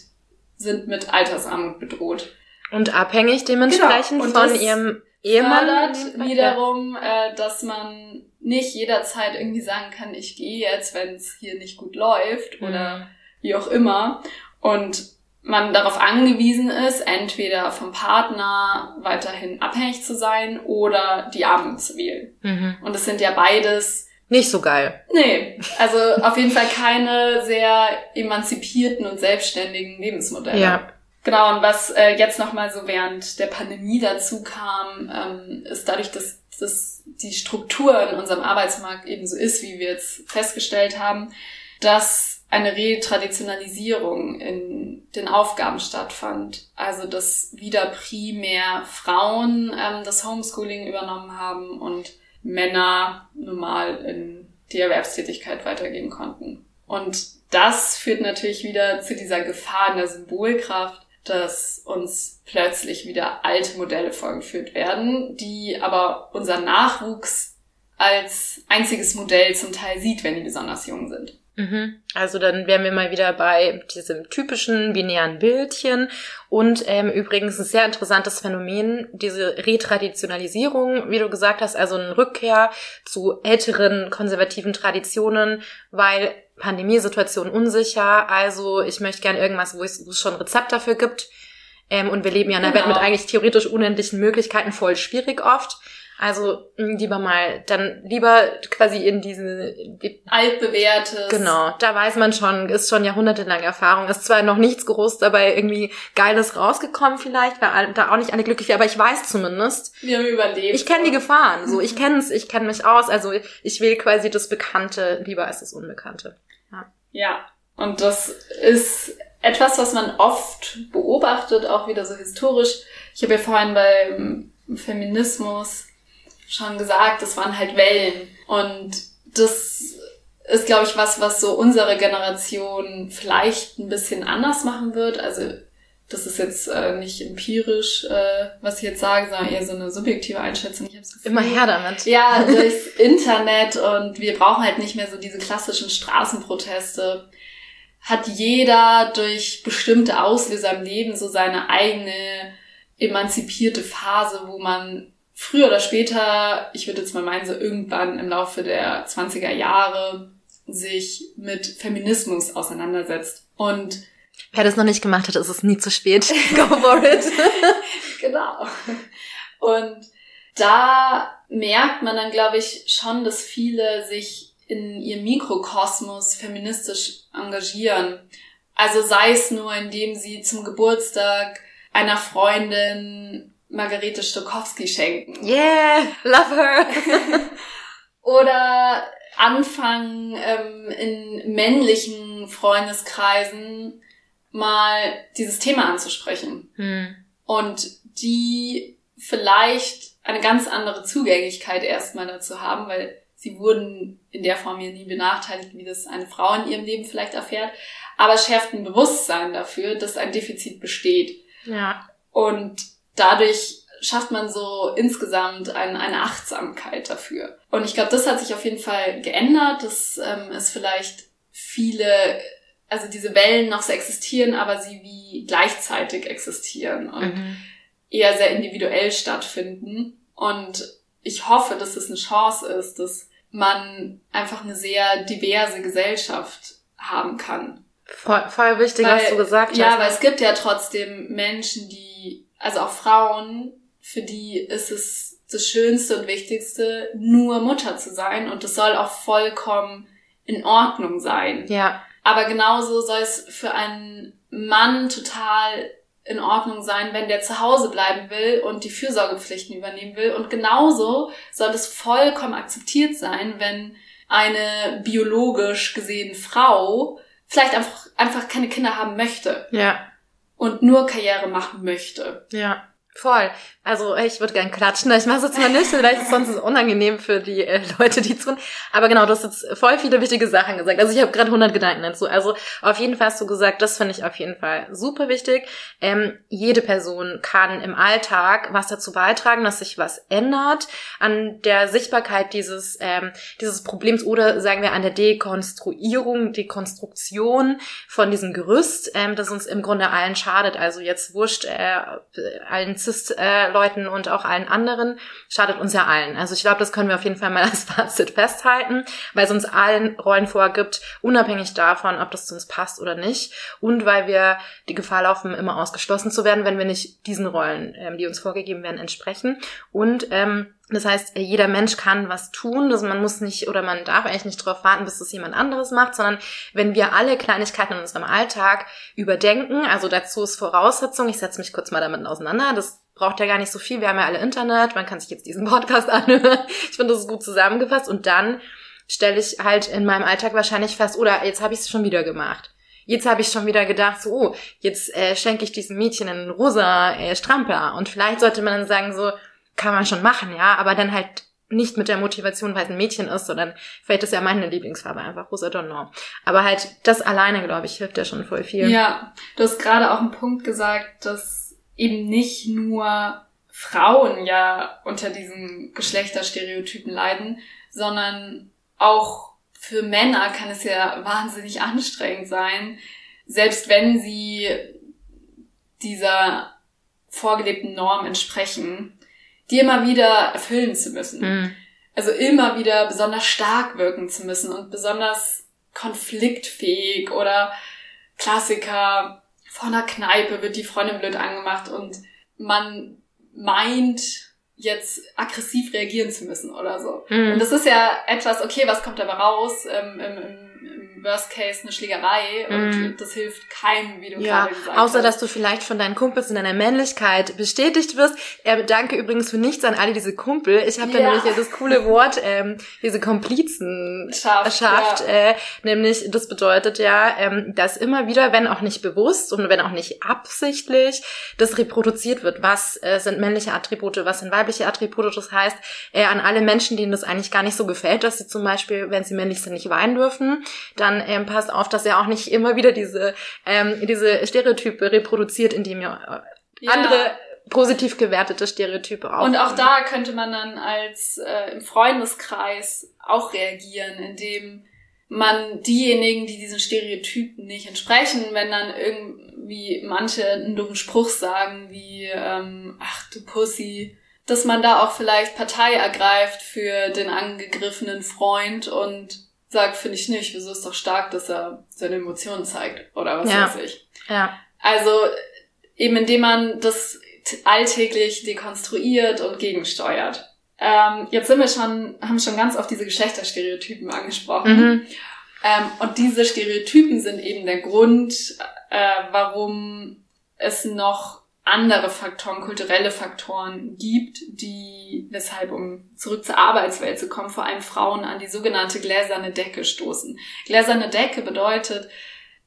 sind mit Altersarmut bedroht. Und abhängig dementsprechend genau. und von ihrem Ehemann. fördert wiederum, äh, dass man nicht jederzeit irgendwie sagen kann, ich gehe jetzt, wenn es hier nicht gut läuft mhm. oder wie auch immer. Und man darauf angewiesen ist, entweder vom Partner weiterhin abhängig zu sein oder die Armut zu wählen. Mhm. Und es sind ja beides nicht so geil. Nee, also auf jeden Fall keine sehr emanzipierten und selbstständigen Lebensmodelle. Ja. Genau, und was äh, jetzt nochmal so während der Pandemie dazu kam, ähm, ist dadurch, dass, dass die Struktur in unserem Arbeitsmarkt eben so ist, wie wir jetzt festgestellt haben, dass eine Retraditionalisierung in den Aufgaben stattfand. Also dass wieder primär Frauen ähm, das Homeschooling übernommen haben und Männer normal in die Erwerbstätigkeit weitergehen konnten. Und das führt natürlich wieder zu dieser Gefahr in der Symbolkraft, dass uns plötzlich wieder alte Modelle vorgeführt werden, die aber unser Nachwuchs als einziges Modell zum Teil sieht, wenn die besonders jung sind. Mhm. Also dann wären wir mal wieder bei diesem typischen binären Bildchen und ähm, übrigens ein sehr interessantes Phänomen, diese Retraditionalisierung, wie du gesagt hast, also eine Rückkehr zu älteren konservativen Traditionen, weil Pandemiesituation unsicher, also ich möchte gerne irgendwas, wo es, wo es schon ein Rezept dafür gibt. Ähm, und wir leben ja in einer genau. Welt mit eigentlich theoretisch unendlichen Möglichkeiten, voll schwierig oft. Also lieber mal, dann lieber quasi in diese altbewährtes. Genau, da weiß man schon, ist schon jahrhundertelang Erfahrung, ist zwar noch nichts groß dabei irgendwie Geiles rausgekommen vielleicht, weil da auch nicht alle glücklich wäre, aber ich weiß zumindest. Wir haben überlebt. Ich kenne die Gefahren, so ich kenne es, ich kenne mich aus, also ich will quasi das Bekannte lieber als das Unbekannte. Ja. ja, und das ist etwas, was man oft beobachtet, auch wieder so historisch. Ich habe ja vorhin beim Feminismus schon gesagt, das waren halt Wellen. Und das ist, glaube ich, was, was so unsere Generation vielleicht ein bisschen anders machen wird. Also das ist jetzt äh, nicht empirisch, äh, was ich jetzt sage, sondern eher so eine subjektive Einschätzung. Ich hab's Gefühl, Immer her damit. Ja, durchs Internet und wir brauchen halt nicht mehr so diese klassischen Straßenproteste. Hat jeder durch bestimmte Auslöser im Leben so seine eigene emanzipierte Phase, wo man früher oder später, ich würde jetzt mal meinen, so irgendwann im Laufe der 20er Jahre sich mit Feminismus auseinandersetzt. Und wer das noch nicht gemacht hat, ist es nie zu spät. Go for it. genau. Und da merkt man dann, glaube ich, schon, dass viele sich in ihrem Mikrokosmos feministisch engagieren. Also sei es nur, indem sie zum Geburtstag einer Freundin Margarete Stokowski schenken. Yeah, love her. Oder anfangen ähm, in männlichen Freundeskreisen mal dieses Thema anzusprechen. Hm. Und die vielleicht eine ganz andere Zugänglichkeit erstmal dazu haben, weil sie wurden in der Form ja nie benachteiligt, wie das eine Frau in ihrem Leben vielleicht erfährt. Aber es schärft ein Bewusstsein dafür, dass ein Defizit besteht. Ja. Und dadurch schafft man so insgesamt ein, eine Achtsamkeit dafür. Und ich glaube, das hat sich auf jeden Fall geändert, dass ähm, es vielleicht viele, also diese Wellen noch so existieren, aber sie wie gleichzeitig existieren und mhm. eher sehr individuell stattfinden. Und ich hoffe, dass es eine Chance ist, dass man einfach eine sehr diverse Gesellschaft haben kann. Voll, voll wichtig, weil, was du gesagt hast. Ja, weil es gibt ja trotzdem Menschen, die, also auch Frauen, für die ist es das Schönste und Wichtigste, nur Mutter zu sein und das soll auch vollkommen in Ordnung sein. Ja. Aber genauso soll es für einen Mann total in Ordnung sein, wenn der zu Hause bleiben will und die Fürsorgepflichten übernehmen will. Und genauso soll es vollkommen akzeptiert sein, wenn eine biologisch gesehen Frau vielleicht einfach, einfach keine Kinder haben möchte. Ja. Und nur Karriere machen möchte. Ja. Voll. Also ich würde gern klatschen. Ich mache es jetzt mal nicht, vielleicht ist es sonst unangenehm für die äh, Leute, die tun. Aber genau, du hast jetzt voll viele wichtige Sachen gesagt. Also ich habe gerade 100 Gedanken dazu. Also auf jeden Fall hast du gesagt, das finde ich auf jeden Fall super wichtig. Ähm, jede Person kann im Alltag was dazu beitragen, dass sich was ändert an der Sichtbarkeit dieses ähm, dieses Problems oder sagen wir an der Dekonstruierung, Dekonstruktion von diesem Gerüst, ähm, das uns im Grunde allen schadet. Also jetzt wurscht äh, allen Cis-Leuten und auch allen anderen, schadet uns ja allen. Also ich glaube, das können wir auf jeden Fall mal als Fazit festhalten, weil es uns allen Rollen vorgibt, unabhängig davon, ob das zu uns passt oder nicht. Und weil wir die Gefahr laufen, immer ausgeschlossen zu werden, wenn wir nicht diesen Rollen, ähm, die uns vorgegeben werden, entsprechen. Und ähm, das heißt, jeder Mensch kann was tun. Also man muss nicht oder man darf eigentlich nicht darauf warten, bis das jemand anderes macht, sondern wenn wir alle Kleinigkeiten in unserem Alltag überdenken, also dazu ist Voraussetzung, ich setze mich kurz mal damit auseinander, das braucht ja gar nicht so viel. Wir haben ja alle Internet, man kann sich jetzt diesen Podcast anhören. Ich finde, das ist gut zusammengefasst. Und dann stelle ich halt in meinem Alltag wahrscheinlich fest, oder jetzt habe ich es schon wieder gemacht. Jetzt habe ich schon wieder gedacht, so, oh, jetzt äh, schenke ich diesem Mädchen einen rosa äh, Strampler. Und vielleicht sollte man dann sagen, so, kann man schon machen, ja, aber dann halt nicht mit der Motivation, weil es ein Mädchen ist, sondern vielleicht ist ja meine Lieblingsfarbe einfach rosa Donner. Aber halt das alleine, glaube ich, hilft ja schon voll viel. Ja, du hast gerade auch einen Punkt gesagt, dass eben nicht nur Frauen ja unter diesen Geschlechterstereotypen leiden, sondern auch für Männer kann es ja wahnsinnig anstrengend sein, selbst wenn sie dieser vorgelebten Norm entsprechen, die immer wieder erfüllen zu müssen. Mhm. Also immer wieder besonders stark wirken zu müssen und besonders konfliktfähig oder Klassiker, vor einer Kneipe wird die Freundin blöd angemacht und man meint, jetzt aggressiv reagieren zu müssen oder so. Mhm. Und das ist ja etwas, okay, was kommt dabei raus ähm, im, im Worst Case eine Schlägerei und mm. das hilft keinem, wie du ja, gerade gesagt außer, hast. dass du vielleicht von deinen Kumpels in deiner Männlichkeit bestätigt wirst. Er bedanke übrigens für nichts an alle diese Kumpel. Ich habe ja. da nämlich das coole Wort, ähm, diese Komplizen Schafft, schafft ja. äh, nämlich das bedeutet ja, ähm, dass immer wieder, wenn auch nicht bewusst und wenn auch nicht absichtlich, das reproduziert wird. Was äh, sind männliche Attribute, was sind weibliche Attribute? Das heißt, äh, an alle Menschen, denen das eigentlich gar nicht so gefällt, dass sie zum Beispiel, wenn sie männlich sind, nicht weinen dürfen, dann dann ähm, passt auf, dass er auch nicht immer wieder diese, ähm, diese Stereotype reproduziert, indem ihr äh, ja. andere positiv gewertete Stereotype auch. Und auch da könnte man dann als äh, im Freundeskreis auch reagieren, indem man diejenigen, die diesen Stereotypen nicht entsprechen, wenn dann irgendwie manche einen dummen Spruch sagen, wie ähm, ach du Pussy, dass man da auch vielleicht Partei ergreift für den angegriffenen Freund und sagt, finde ich nicht. Wieso ist doch stark, dass er seine Emotionen zeigt oder was ja. weiß ich. Ja. Also eben indem man das alltäglich dekonstruiert und gegensteuert. Ähm, jetzt sind wir schon, haben schon ganz oft diese Geschlechterstereotypen angesprochen. Mhm. Ähm, und diese Stereotypen sind eben der Grund, äh, warum es noch andere Faktoren, kulturelle Faktoren gibt, die, weshalb, um zurück zur Arbeitswelt zu kommen, vor allem Frauen an die sogenannte gläserne Decke stoßen. Gläserne Decke bedeutet,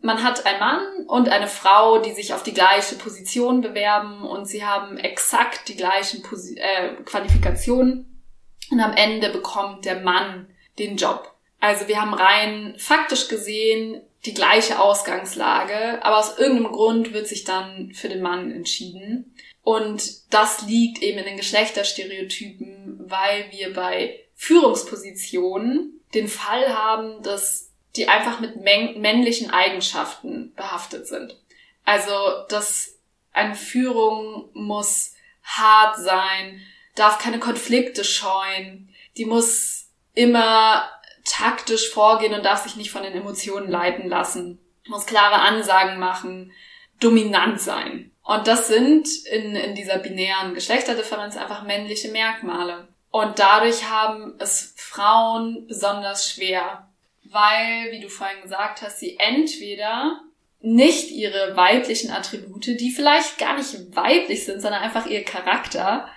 man hat einen Mann und eine Frau, die sich auf die gleiche Position bewerben und sie haben exakt die gleichen Posi äh, Qualifikationen und am Ende bekommt der Mann den Job. Also wir haben rein faktisch gesehen die gleiche Ausgangslage, aber aus irgendeinem Grund wird sich dann für den Mann entschieden. Und das liegt eben in den Geschlechterstereotypen, weil wir bei Führungspositionen den Fall haben, dass die einfach mit männlichen Eigenschaften behaftet sind. Also, dass eine Führung muss hart sein, darf keine Konflikte scheuen, die muss immer taktisch vorgehen und darf sich nicht von den Emotionen leiten lassen, muss klare Ansagen machen, dominant sein. Und das sind in, in dieser binären Geschlechterdifferenz einfach männliche Merkmale. Und dadurch haben es Frauen besonders schwer, weil, wie du vorhin gesagt hast, sie entweder nicht ihre weiblichen Attribute, die vielleicht gar nicht weiblich sind, sondern einfach ihr Charakter,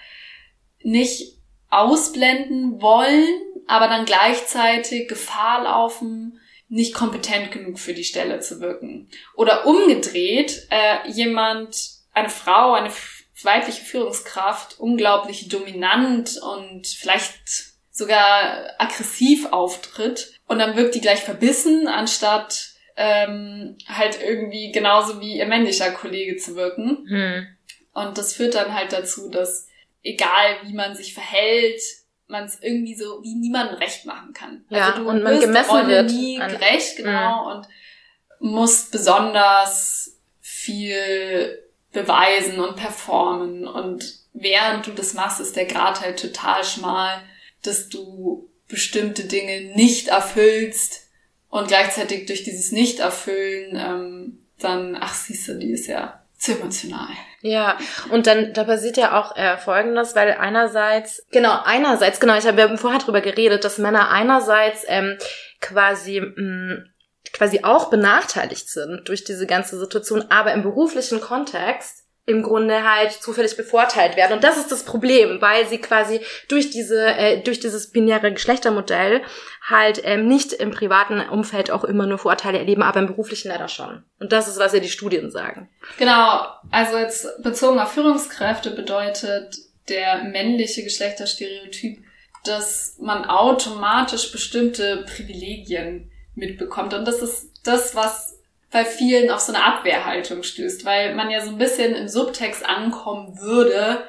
nicht ausblenden wollen aber dann gleichzeitig Gefahr laufen, nicht kompetent genug für die Stelle zu wirken. Oder umgedreht, äh, jemand, eine Frau, eine weibliche Führungskraft unglaublich dominant und vielleicht sogar aggressiv auftritt und dann wirkt die gleich verbissen, anstatt ähm, halt irgendwie genauso wie ihr männlicher Kollege zu wirken. Hm. Und das führt dann halt dazu, dass egal wie man sich verhält, man es irgendwie so wie niemandem recht machen kann. Ja, also du und man gemessen wird nie gerecht, genau, mh. und musst besonders viel beweisen und performen und während du das machst, ist der Grad halt total schmal, dass du bestimmte Dinge nicht erfüllst und gleichzeitig durch dieses Nicht-Erfüllen ähm, dann, ach siehst du, die ist ja zu emotional. Ja, und dann da passiert ja auch äh, Folgendes, weil einerseits, genau, einerseits, genau, ich habe ja vorher drüber geredet, dass Männer einerseits ähm, quasi mh, mm, quasi auch benachteiligt sind durch diese ganze Situation, aber im beruflichen Kontext im Grunde halt zufällig bevorteilt werden. Und das ist das Problem, weil sie quasi durch diese, äh, durch dieses binäre Geschlechtermodell halt ähm, nicht im privaten Umfeld auch immer nur Vorteile erleben, aber im beruflichen leider schon. Und das ist, was ja die Studien sagen. Genau. Also jetzt bezogen auf Führungskräfte bedeutet der männliche Geschlechterstereotyp, dass man automatisch bestimmte Privilegien mitbekommt. Und das ist das, was bei vielen auf so eine Abwehrhaltung stößt, weil man ja so ein bisschen im Subtext ankommen würde,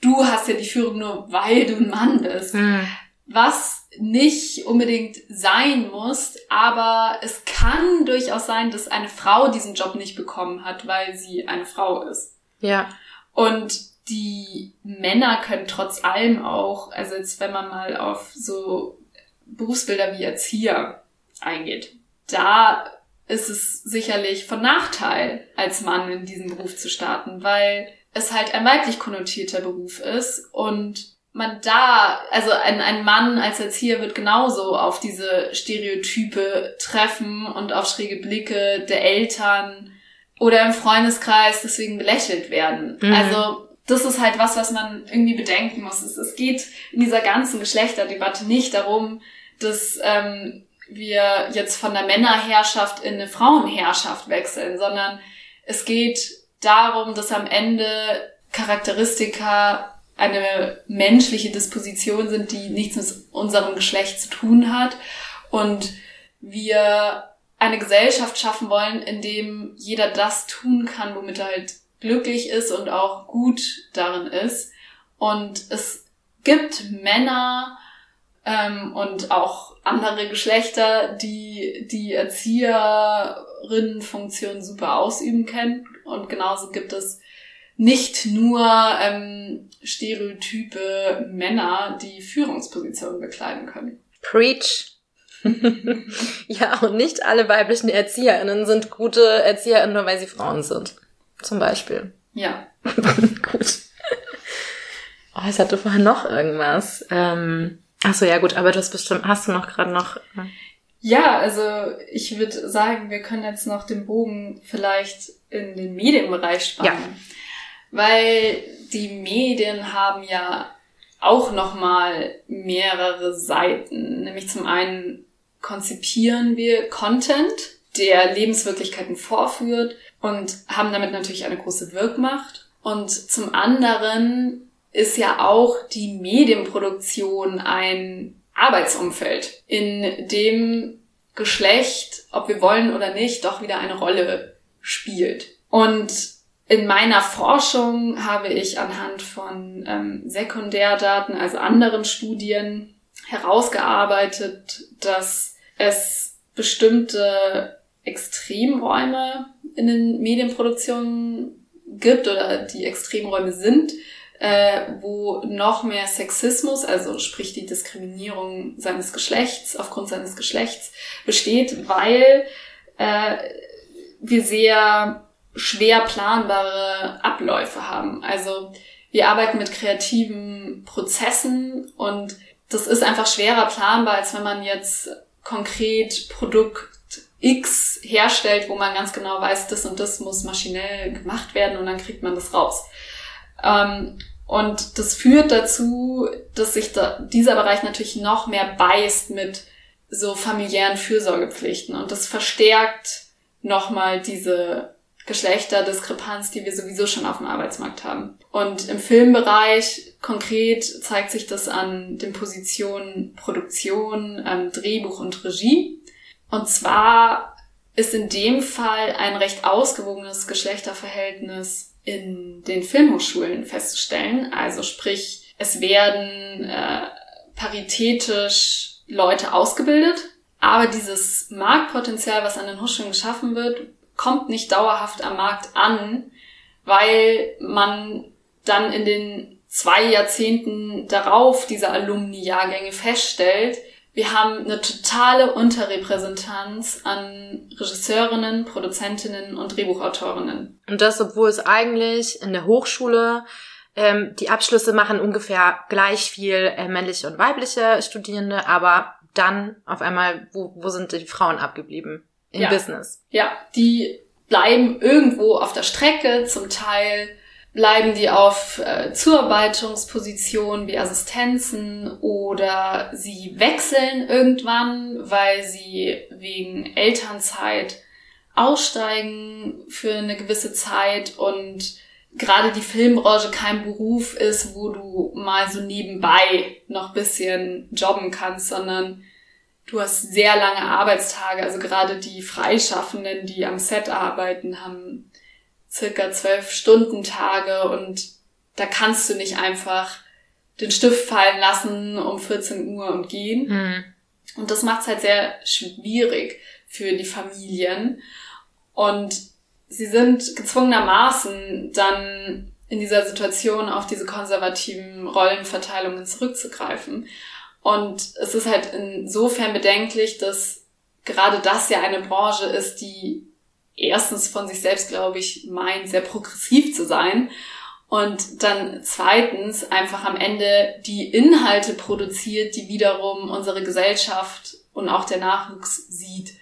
du hast ja die Führung nur, weil du ein Mann bist. Mhm. Was nicht unbedingt sein muss, aber es kann durchaus sein, dass eine Frau diesen Job nicht bekommen hat, weil sie eine Frau ist. Ja. Und die Männer können trotz allem auch, also jetzt wenn man mal auf so Berufsbilder wie Erzieher eingeht, da ist es sicherlich von Nachteil, als Mann in diesen Beruf zu starten, weil es halt ein weiblich konnotierter Beruf ist und man da, also ein, ein Mann als Erzieher wird genauso auf diese Stereotype treffen und auf schräge Blicke der Eltern oder im Freundeskreis deswegen belächelt werden. Mhm. Also das ist halt was, was man irgendwie bedenken muss. Es, es geht in dieser ganzen Geschlechterdebatte nicht darum, dass ähm, wir jetzt von der Männerherrschaft in eine Frauenherrschaft wechseln, sondern es geht darum, dass am Ende Charakteristika eine menschliche Disposition sind, die nichts mit unserem Geschlecht zu tun hat und wir eine Gesellschaft schaffen wollen, in dem jeder das tun kann, womit er halt glücklich ist und auch gut darin ist. Und es gibt Männer ähm, und auch andere Geschlechter, die die Erzieherinnenfunktion super ausüben können. Und genauso gibt es nicht nur ähm, stereotype Männer, die Führungspositionen bekleiden können. Preach. ja, und nicht alle weiblichen ErzieherInnen sind gute ErzieherInnen, nur weil sie Frauen sind. Zum Beispiel. Ja. gut. Oh, ich hatte vorher noch irgendwas. Ähm, ach so, ja gut, aber du hast bestimmt, hast du noch gerade noch... Äh ja, also ich würde sagen, wir können jetzt noch den Bogen vielleicht in den Medienbereich spannen. Ja weil die Medien haben ja auch nochmal mehrere Seiten. Nämlich zum einen konzipieren wir Content, der Lebenswirklichkeiten vorführt und haben damit natürlich eine große Wirkmacht. Und zum anderen ist ja auch die Medienproduktion ein Arbeitsumfeld, in dem Geschlecht, ob wir wollen oder nicht, doch wieder eine Rolle spielt. Und in meiner Forschung habe ich anhand von ähm, Sekundärdaten, also anderen Studien, herausgearbeitet, dass es bestimmte Extremräume in den Medienproduktionen gibt oder die Extremräume sind, äh, wo noch mehr Sexismus, also sprich die Diskriminierung seines Geschlechts aufgrund seines Geschlechts besteht, weil äh, wir sehr schwer planbare Abläufe haben. Also wir arbeiten mit kreativen Prozessen und das ist einfach schwerer planbar, als wenn man jetzt konkret Produkt X herstellt, wo man ganz genau weiß, das und das muss maschinell gemacht werden und dann kriegt man das raus. Ähm, und das führt dazu, dass sich da dieser Bereich natürlich noch mehr beißt mit so familiären Fürsorgepflichten und das verstärkt nochmal diese Geschlechterdiskrepanz, die wir sowieso schon auf dem Arbeitsmarkt haben. Und im Filmbereich konkret zeigt sich das an den Positionen Produktion, ähm, Drehbuch und Regie. Und zwar ist in dem Fall ein recht ausgewogenes Geschlechterverhältnis in den Filmhochschulen festzustellen. Also sprich, es werden äh, paritätisch Leute ausgebildet, aber dieses Marktpotenzial, was an den Hochschulen geschaffen wird, kommt nicht dauerhaft am Markt an, weil man dann in den zwei Jahrzehnten darauf dieser Alumni-Jahrgänge feststellt, wir haben eine totale Unterrepräsentanz an Regisseurinnen, Produzentinnen und Drehbuchautorinnen. Und das, obwohl es eigentlich in der Hochschule ähm, die Abschlüsse machen ungefähr gleich viel äh, männliche und weibliche Studierende, aber dann auf einmal, wo, wo sind die Frauen abgeblieben? im ja. Business. Ja, die bleiben irgendwo auf der Strecke, zum Teil bleiben die auf äh, Zuarbeitungspositionen wie Assistenzen oder sie wechseln irgendwann, weil sie wegen Elternzeit aussteigen für eine gewisse Zeit und gerade die Filmbranche kein Beruf ist, wo du mal so nebenbei noch bisschen jobben kannst, sondern du hast sehr lange Arbeitstage. Also gerade die Freischaffenden, die am Set arbeiten, haben circa zwölf Stunden Tage und da kannst du nicht einfach den Stift fallen lassen um 14 Uhr und gehen. Mhm. Und das macht es halt sehr schwierig für die Familien. Und sie sind gezwungenermaßen dann in dieser Situation auf diese konservativen Rollenverteilungen zurückzugreifen. Und es ist halt insofern bedenklich, dass gerade das ja eine Branche ist, die erstens von sich selbst, glaube ich, meint, sehr progressiv zu sein Und dann zweitens einfach am Ende die Inhalte produziert, die wiederum unsere Gesellschaft und auch der Nachwuchs sieht.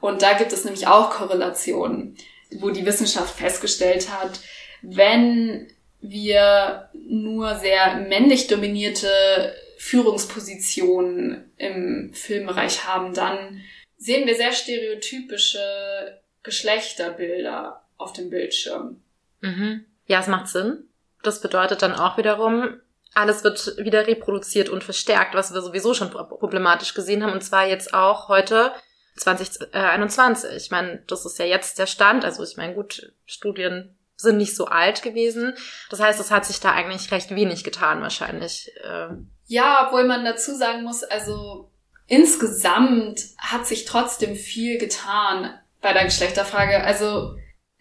Und da gibt es nämlich auch Korrelationen, wo die Wissenschaft festgestellt hat, wenn wir nur sehr männlich dominierte Führungspositionen im Filmbereich haben, dann sehen wir sehr stereotypische Geschlechterbilder auf dem Bildschirm. Mhm. Ja, es macht Sinn. Das bedeutet dann auch wiederum, alles wird wieder reproduziert und verstärkt, was wir sowieso schon problematisch gesehen haben, und zwar jetzt auch heute 2021. Ich meine, das ist ja jetzt der Stand. Also ich meine, gut, Studien sind nicht so alt gewesen. Das heißt, es hat sich da eigentlich recht wenig getan wahrscheinlich. Ähm. Ja, obwohl man dazu sagen muss, also insgesamt hat sich trotzdem viel getan bei der Geschlechterfrage. Also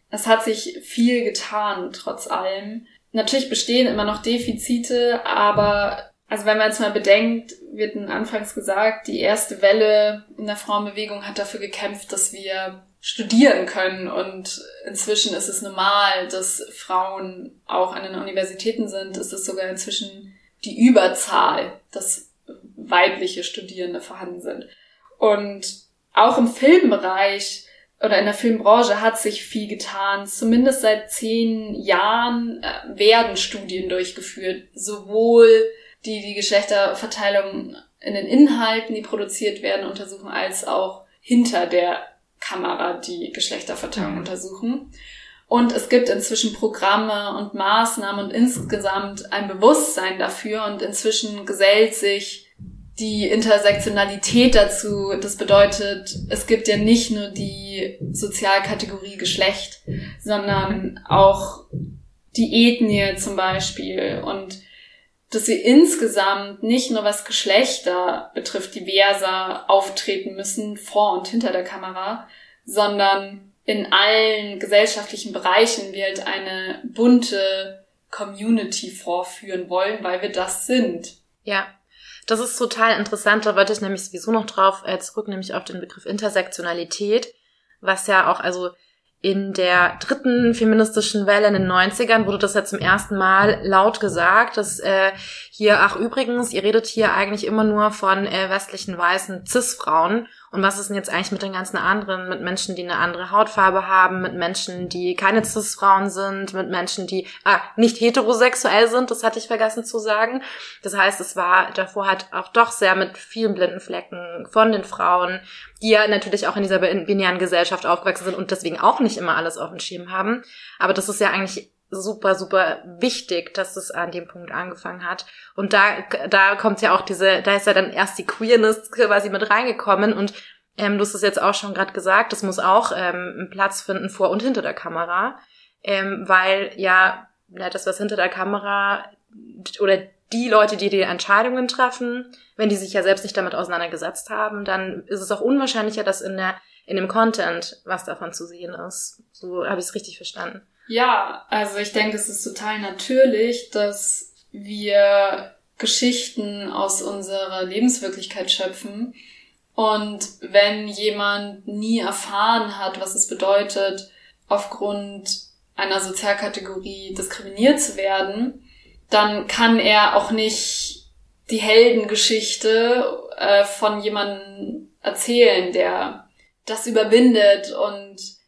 es hat sich viel getan, trotz allem. Natürlich bestehen immer noch Defizite, aber also wenn man jetzt mal bedenkt, wird anfangs gesagt, die erste Welle in der Frauenbewegung hat dafür gekämpft, dass wir studieren können und inzwischen ist es normal, dass Frauen auch an den Universitäten sind. Es ist sogar inzwischen die Überzahl, dass weibliche Studierende vorhanden sind. Und auch im Filmbereich oder in der Filmbranche hat sich viel getan. Zumindest seit zehn Jahren äh, werden Studien durchgeführt, sowohl die die Geschlechterverteilung in den Inhalten, die produziert werden, untersuchen, als auch hinter der Kamera die Geschlechterverteilung mhm. untersuchen. Und es gibt inzwischen Programme und Maßnahmen und insgesamt ein Bewusstsein dafür und inzwischen gesellt sich die Intersektionalität dazu. Das bedeutet, es gibt ja nicht nur die Sozialkategorie Geschlecht, sondern auch die Ethnie zum Beispiel und dass wir insgesamt nicht nur was Geschlechter betrifft, diverser auftreten müssen, vor und hinter der Kamera, sondern in allen gesellschaftlichen Bereichen wir halt eine bunte Community vorführen wollen, weil wir das sind. Ja, das ist total interessant. Da wollte ich nämlich sowieso noch drauf äh, zurück, nämlich auf den Begriff Intersektionalität, was ja auch, also in der dritten feministischen Welle in den 90ern wurde das ja zum ersten Mal laut gesagt, dass äh, hier, ach übrigens, ihr redet hier eigentlich immer nur von äh, westlichen weißen Cis-Frauen und was ist denn jetzt eigentlich mit den ganzen anderen, mit Menschen, die eine andere Hautfarbe haben, mit Menschen, die keine Cis-Frauen sind, mit Menschen, die ah, nicht heterosexuell sind, das hatte ich vergessen zu sagen. Das heißt, es war davor halt auch doch sehr mit vielen blinden Flecken von den Frauen, die ja natürlich auch in dieser binären Gesellschaft aufgewachsen sind und deswegen auch nicht immer alles auf dem Schirm haben. Aber das ist ja eigentlich super, super wichtig, dass es an dem Punkt angefangen hat. Und da, da kommt ja auch diese, da ist ja dann erst die Queerness quasi mit reingekommen und ähm, du hast es jetzt auch schon gerade gesagt, das muss auch ähm, einen Platz finden vor und hinter der Kamera, ähm, weil ja, ja das, was hinter der Kamera oder die Leute, die die Entscheidungen treffen, wenn die sich ja selbst nicht damit auseinandergesetzt haben, dann ist es auch unwahrscheinlicher, dass in der in dem Content was davon zu sehen ist. So habe ich es richtig verstanden. Ja, also ich denke, es ist total natürlich, dass wir Geschichten aus unserer Lebenswirklichkeit schöpfen. Und wenn jemand nie erfahren hat, was es bedeutet, aufgrund einer Sozialkategorie diskriminiert zu werden, dann kann er auch nicht die Heldengeschichte äh, von jemandem erzählen, der das überwindet und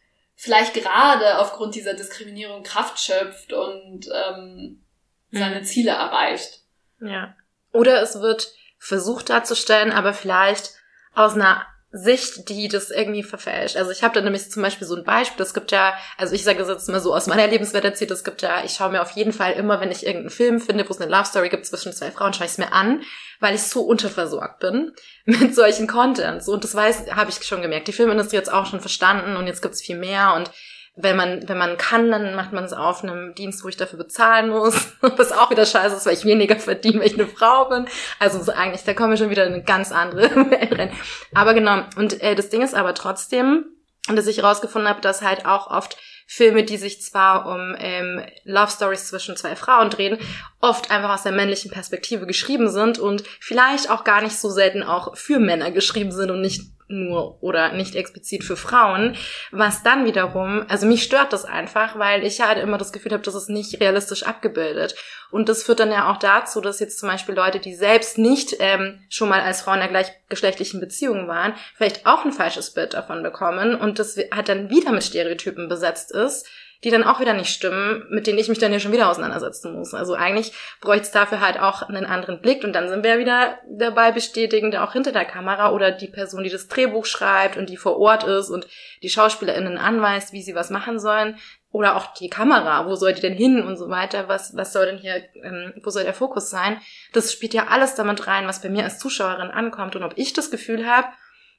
vielleicht gerade aufgrund dieser Diskriminierung Kraft schöpft und ähm, seine mhm. Ziele erreicht. Ja. Oder es wird versucht darzustellen, aber vielleicht aus einer Sicht, die das irgendwie verfälscht. Also ich habe da nämlich zum Beispiel so ein Beispiel, es gibt ja, also ich sage das jetzt mal so aus meiner Lebenswelt erzählt, es gibt ja, ich schaue mir auf jeden Fall immer, wenn ich irgendeinen Film finde, wo es eine Love Story gibt zwischen zwei Frauen, schaue ich es mir an, weil ich so unterversorgt bin mit solchen Contents. Und das weiß, habe ich schon gemerkt. Die Filmindustrie hat auch schon verstanden und jetzt gibt's viel mehr und wenn man, wenn man kann, dann macht man es auf einem Dienst, wo ich dafür bezahlen muss. Was auch wieder scheiße ist, weil ich weniger verdiene, weil ich eine Frau bin. Also so eigentlich, da kommen wir schon wieder in eine ganz andere Welt rein. Aber genau, und äh, das Ding ist aber trotzdem, dass ich herausgefunden habe, dass halt auch oft Filme, die sich zwar um ähm, Love Stories zwischen zwei Frauen drehen, oft einfach aus der männlichen Perspektive geschrieben sind und vielleicht auch gar nicht so selten auch für Männer geschrieben sind und nicht nur oder nicht explizit für Frauen, was dann wiederum, also mich stört das einfach, weil ich halt immer das Gefühl habe, das ist nicht realistisch abgebildet. Und das führt dann ja auch dazu, dass jetzt zum Beispiel Leute, die selbst nicht ähm, schon mal als Frauen in der gleichgeschlechtlichen Beziehung waren, vielleicht auch ein falsches Bild davon bekommen und das halt dann wieder mit Stereotypen besetzt ist die dann auch wieder nicht stimmen, mit denen ich mich dann ja schon wieder auseinandersetzen muss. Also eigentlich bräuchte es dafür halt auch einen anderen Blick und dann sind wir wieder dabei bestätigend auch hinter der Kamera oder die Person, die das Drehbuch schreibt und die vor Ort ist und die SchauspielerInnen anweist, wie sie was machen sollen. Oder auch die Kamera, wo soll die denn hin und so weiter, was, was soll denn hier, ähm, wo soll der Fokus sein? Das spielt ja alles damit rein, was bei mir als Zuschauerin ankommt und ob ich das Gefühl habe,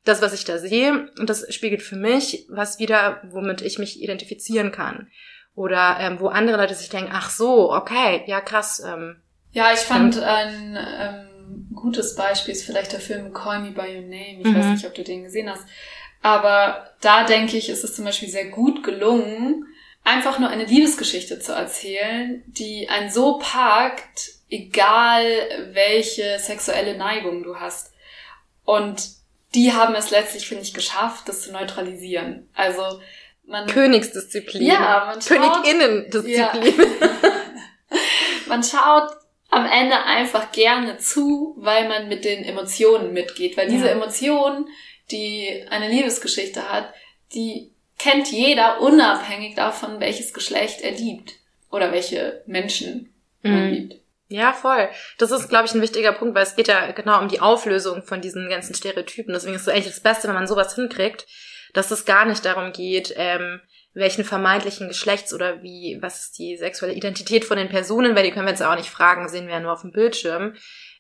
das, was ich da sehe, und das spiegelt für mich was wieder, womit ich mich identifizieren kann. Oder ähm, wo andere Leute sich denken, ach so, okay, ja krass. Ähm, ja, ich fand ähm, ein ähm, gutes Beispiel ist vielleicht der Film Call Me By Your Name. Ich mhm. weiß nicht, ob du den gesehen hast. Aber da denke ich, ist es zum Beispiel sehr gut gelungen, einfach nur eine Liebesgeschichte zu erzählen, die einen so packt, egal welche sexuelle Neigung du hast. Und die haben es letztlich, finde ich, geschafft, das zu neutralisieren. Also man Königsdisziplin. Ja, man schaut, Königinnendisziplin. Ja. man schaut am Ende einfach gerne zu, weil man mit den Emotionen mitgeht. Weil diese ja. Emotionen, die eine Liebesgeschichte hat, die kennt jeder unabhängig davon, welches Geschlecht er liebt. Oder welche Menschen man mhm. liebt. Ja, voll. Das ist, glaube ich, ein wichtiger Punkt, weil es geht ja genau um die Auflösung von diesen ganzen Stereotypen. Deswegen ist es eigentlich das Beste, wenn man sowas hinkriegt, dass es gar nicht darum geht, ähm, welchen vermeintlichen Geschlechts oder wie, was ist die sexuelle Identität von den Personen, weil die können wir jetzt auch nicht fragen, sehen wir ja nur auf dem Bildschirm,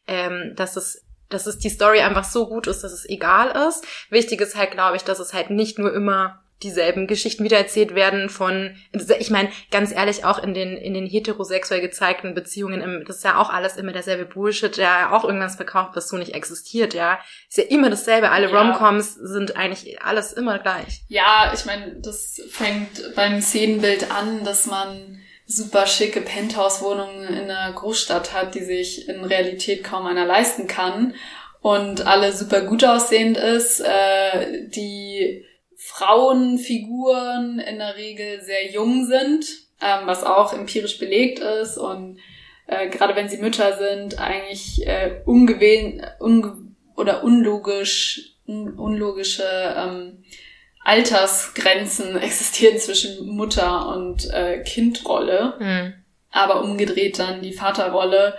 ähm, dass es dass es die Story einfach so gut ist, dass es egal ist. Wichtig ist halt, glaube ich, dass es halt nicht nur immer dieselben Geschichten wiedererzählt werden von, ich meine, ganz ehrlich, auch in den, in den heterosexuell gezeigten Beziehungen, das ist ja auch alles immer derselbe Bullshit, der ja auch irgendwas verkauft, was so nicht existiert, ja. Ist ja immer dasselbe. Alle ja. Romcoms sind eigentlich alles immer gleich. Ja, ich meine, das fängt beim Szenenbild an, dass man super schicke Penthouse-Wohnungen in einer Großstadt hat, die sich in Realität kaum einer leisten kann und alle super gut aussehend ist, äh, die Frauenfiguren in der Regel sehr jung sind, ähm, was auch empirisch belegt ist und äh, gerade wenn sie Mütter sind, eigentlich äh, ungewählt unge oder unlogisch, un unlogische ähm, Altersgrenzen existieren zwischen Mutter und äh, Kindrolle, mhm. aber umgedreht dann die Vaterrolle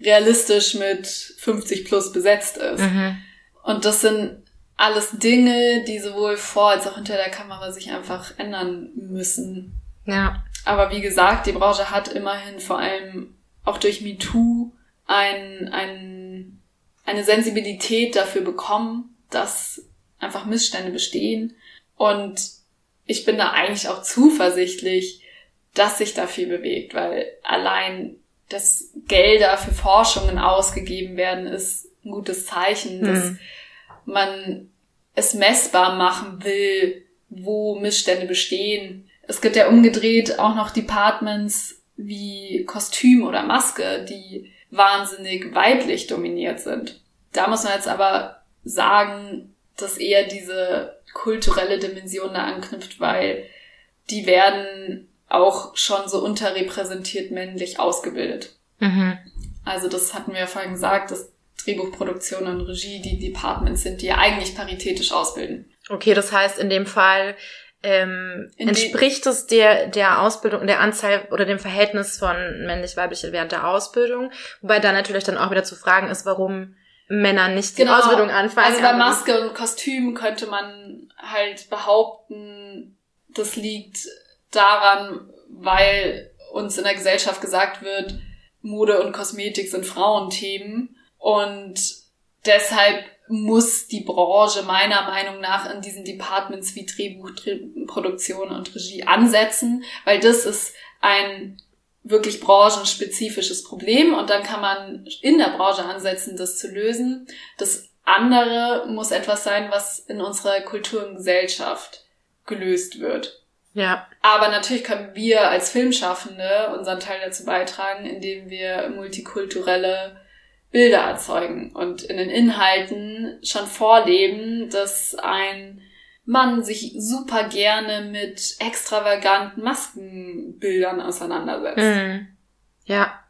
realistisch mit 50 plus besetzt ist. Mhm. Und das sind alles Dinge, die sowohl vor als auch hinter der Kamera sich einfach ändern müssen. Ja. Aber wie gesagt, die Branche hat immerhin vor allem auch durch MeToo ein, ein, eine Sensibilität dafür bekommen, dass einfach Missstände bestehen. Und ich bin da eigentlich auch zuversichtlich, dass sich da viel bewegt, weil allein dass Gelder für Forschungen ausgegeben werden, ist ein gutes Zeichen, dass mhm man es messbar machen will, wo Missstände bestehen. Es gibt ja umgedreht auch noch Departments wie Kostüm oder Maske, die wahnsinnig weiblich dominiert sind. Da muss man jetzt aber sagen, dass eher diese kulturelle Dimension da anknüpft, weil die werden auch schon so unterrepräsentiert männlich ausgebildet. Mhm. Also das hatten wir ja vorhin gesagt, dass Drehbuchproduktion und Regie die Departments sind, die ja eigentlich paritätisch ausbilden. Okay, das heißt in dem Fall ähm, entspricht es der, der Ausbildung, der Anzahl oder dem Verhältnis von männlich-weiblich während der Ausbildung, wobei da natürlich dann auch wieder zu fragen ist, warum Männer nicht die genau. Ausbildung anfangen. Also bei Maske und Kostüm könnte man halt behaupten, das liegt daran, weil uns in der Gesellschaft gesagt wird, Mode und Kosmetik sind Frauenthemen und deshalb muss die Branche meiner Meinung nach in diesen Departments wie Drehbuch, Produktion und Regie ansetzen, weil das ist ein wirklich branchenspezifisches Problem und dann kann man in der Branche ansetzen, das zu lösen. Das andere muss etwas sein, was in unserer Kultur und Gesellschaft gelöst wird. Ja. Aber natürlich können wir als Filmschaffende unseren Teil dazu beitragen, indem wir multikulturelle Bilder erzeugen und in den Inhalten schon vorleben, dass ein Mann sich super gerne mit extravaganten Maskenbildern auseinandersetzt. Mhm. Ja,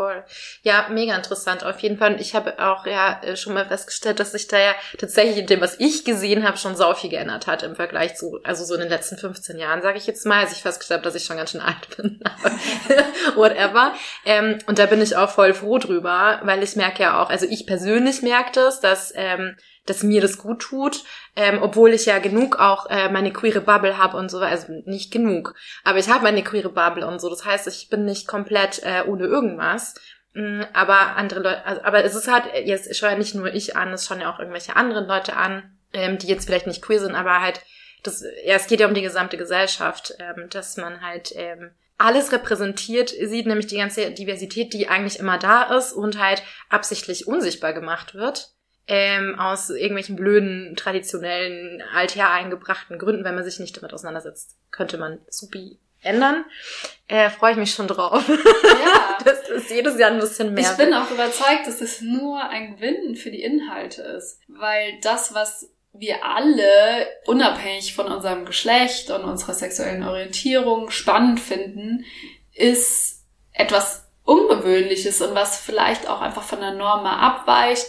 voll. Ja, mega interessant auf jeden Fall. Und ich habe auch ja äh, schon mal festgestellt, dass sich da ja tatsächlich in dem, was ich gesehen habe, schon sau viel geändert hat im Vergleich zu, also so in den letzten 15 Jahren, sage ich jetzt mal, als ich festgestellt habe, dass ich schon ganz schön alt bin. Whatever. Ähm, und da bin ich auch voll froh drüber, weil ich merke ja auch, also ich persönlich merke das, dass ähm, dass mir das gut tut, ähm, obwohl ich ja genug auch äh, meine queere Bubble habe und so, also nicht genug, aber ich habe meine queere Bubble und so. Das heißt, ich bin nicht komplett äh, ohne irgendwas. Mm, aber andere Leute, also, aber es ist halt, jetzt schaue ja nicht nur ich an, es schauen ja auch irgendwelche anderen Leute an, ähm, die jetzt vielleicht nicht queer sind, aber halt, das, ja, es geht ja um die gesamte Gesellschaft, ähm, dass man halt ähm, alles repräsentiert sieht, nämlich die ganze Diversität, die eigentlich immer da ist und halt absichtlich unsichtbar gemacht wird ähm, aus irgendwelchen blöden, traditionellen, althereingebrachten Gründen, wenn man sich nicht damit auseinandersetzt, könnte man supi ändern. Äh, Freue ich mich schon drauf. Ja. das ist jedes Jahr ein bisschen mehr. Ich bin auch überzeugt, dass es nur ein Gewinn für die Inhalte ist. Weil das, was wir alle, unabhängig von unserem Geschlecht und unserer sexuellen Orientierung, spannend finden, ist etwas Ungewöhnliches und was vielleicht auch einfach von der Norm abweicht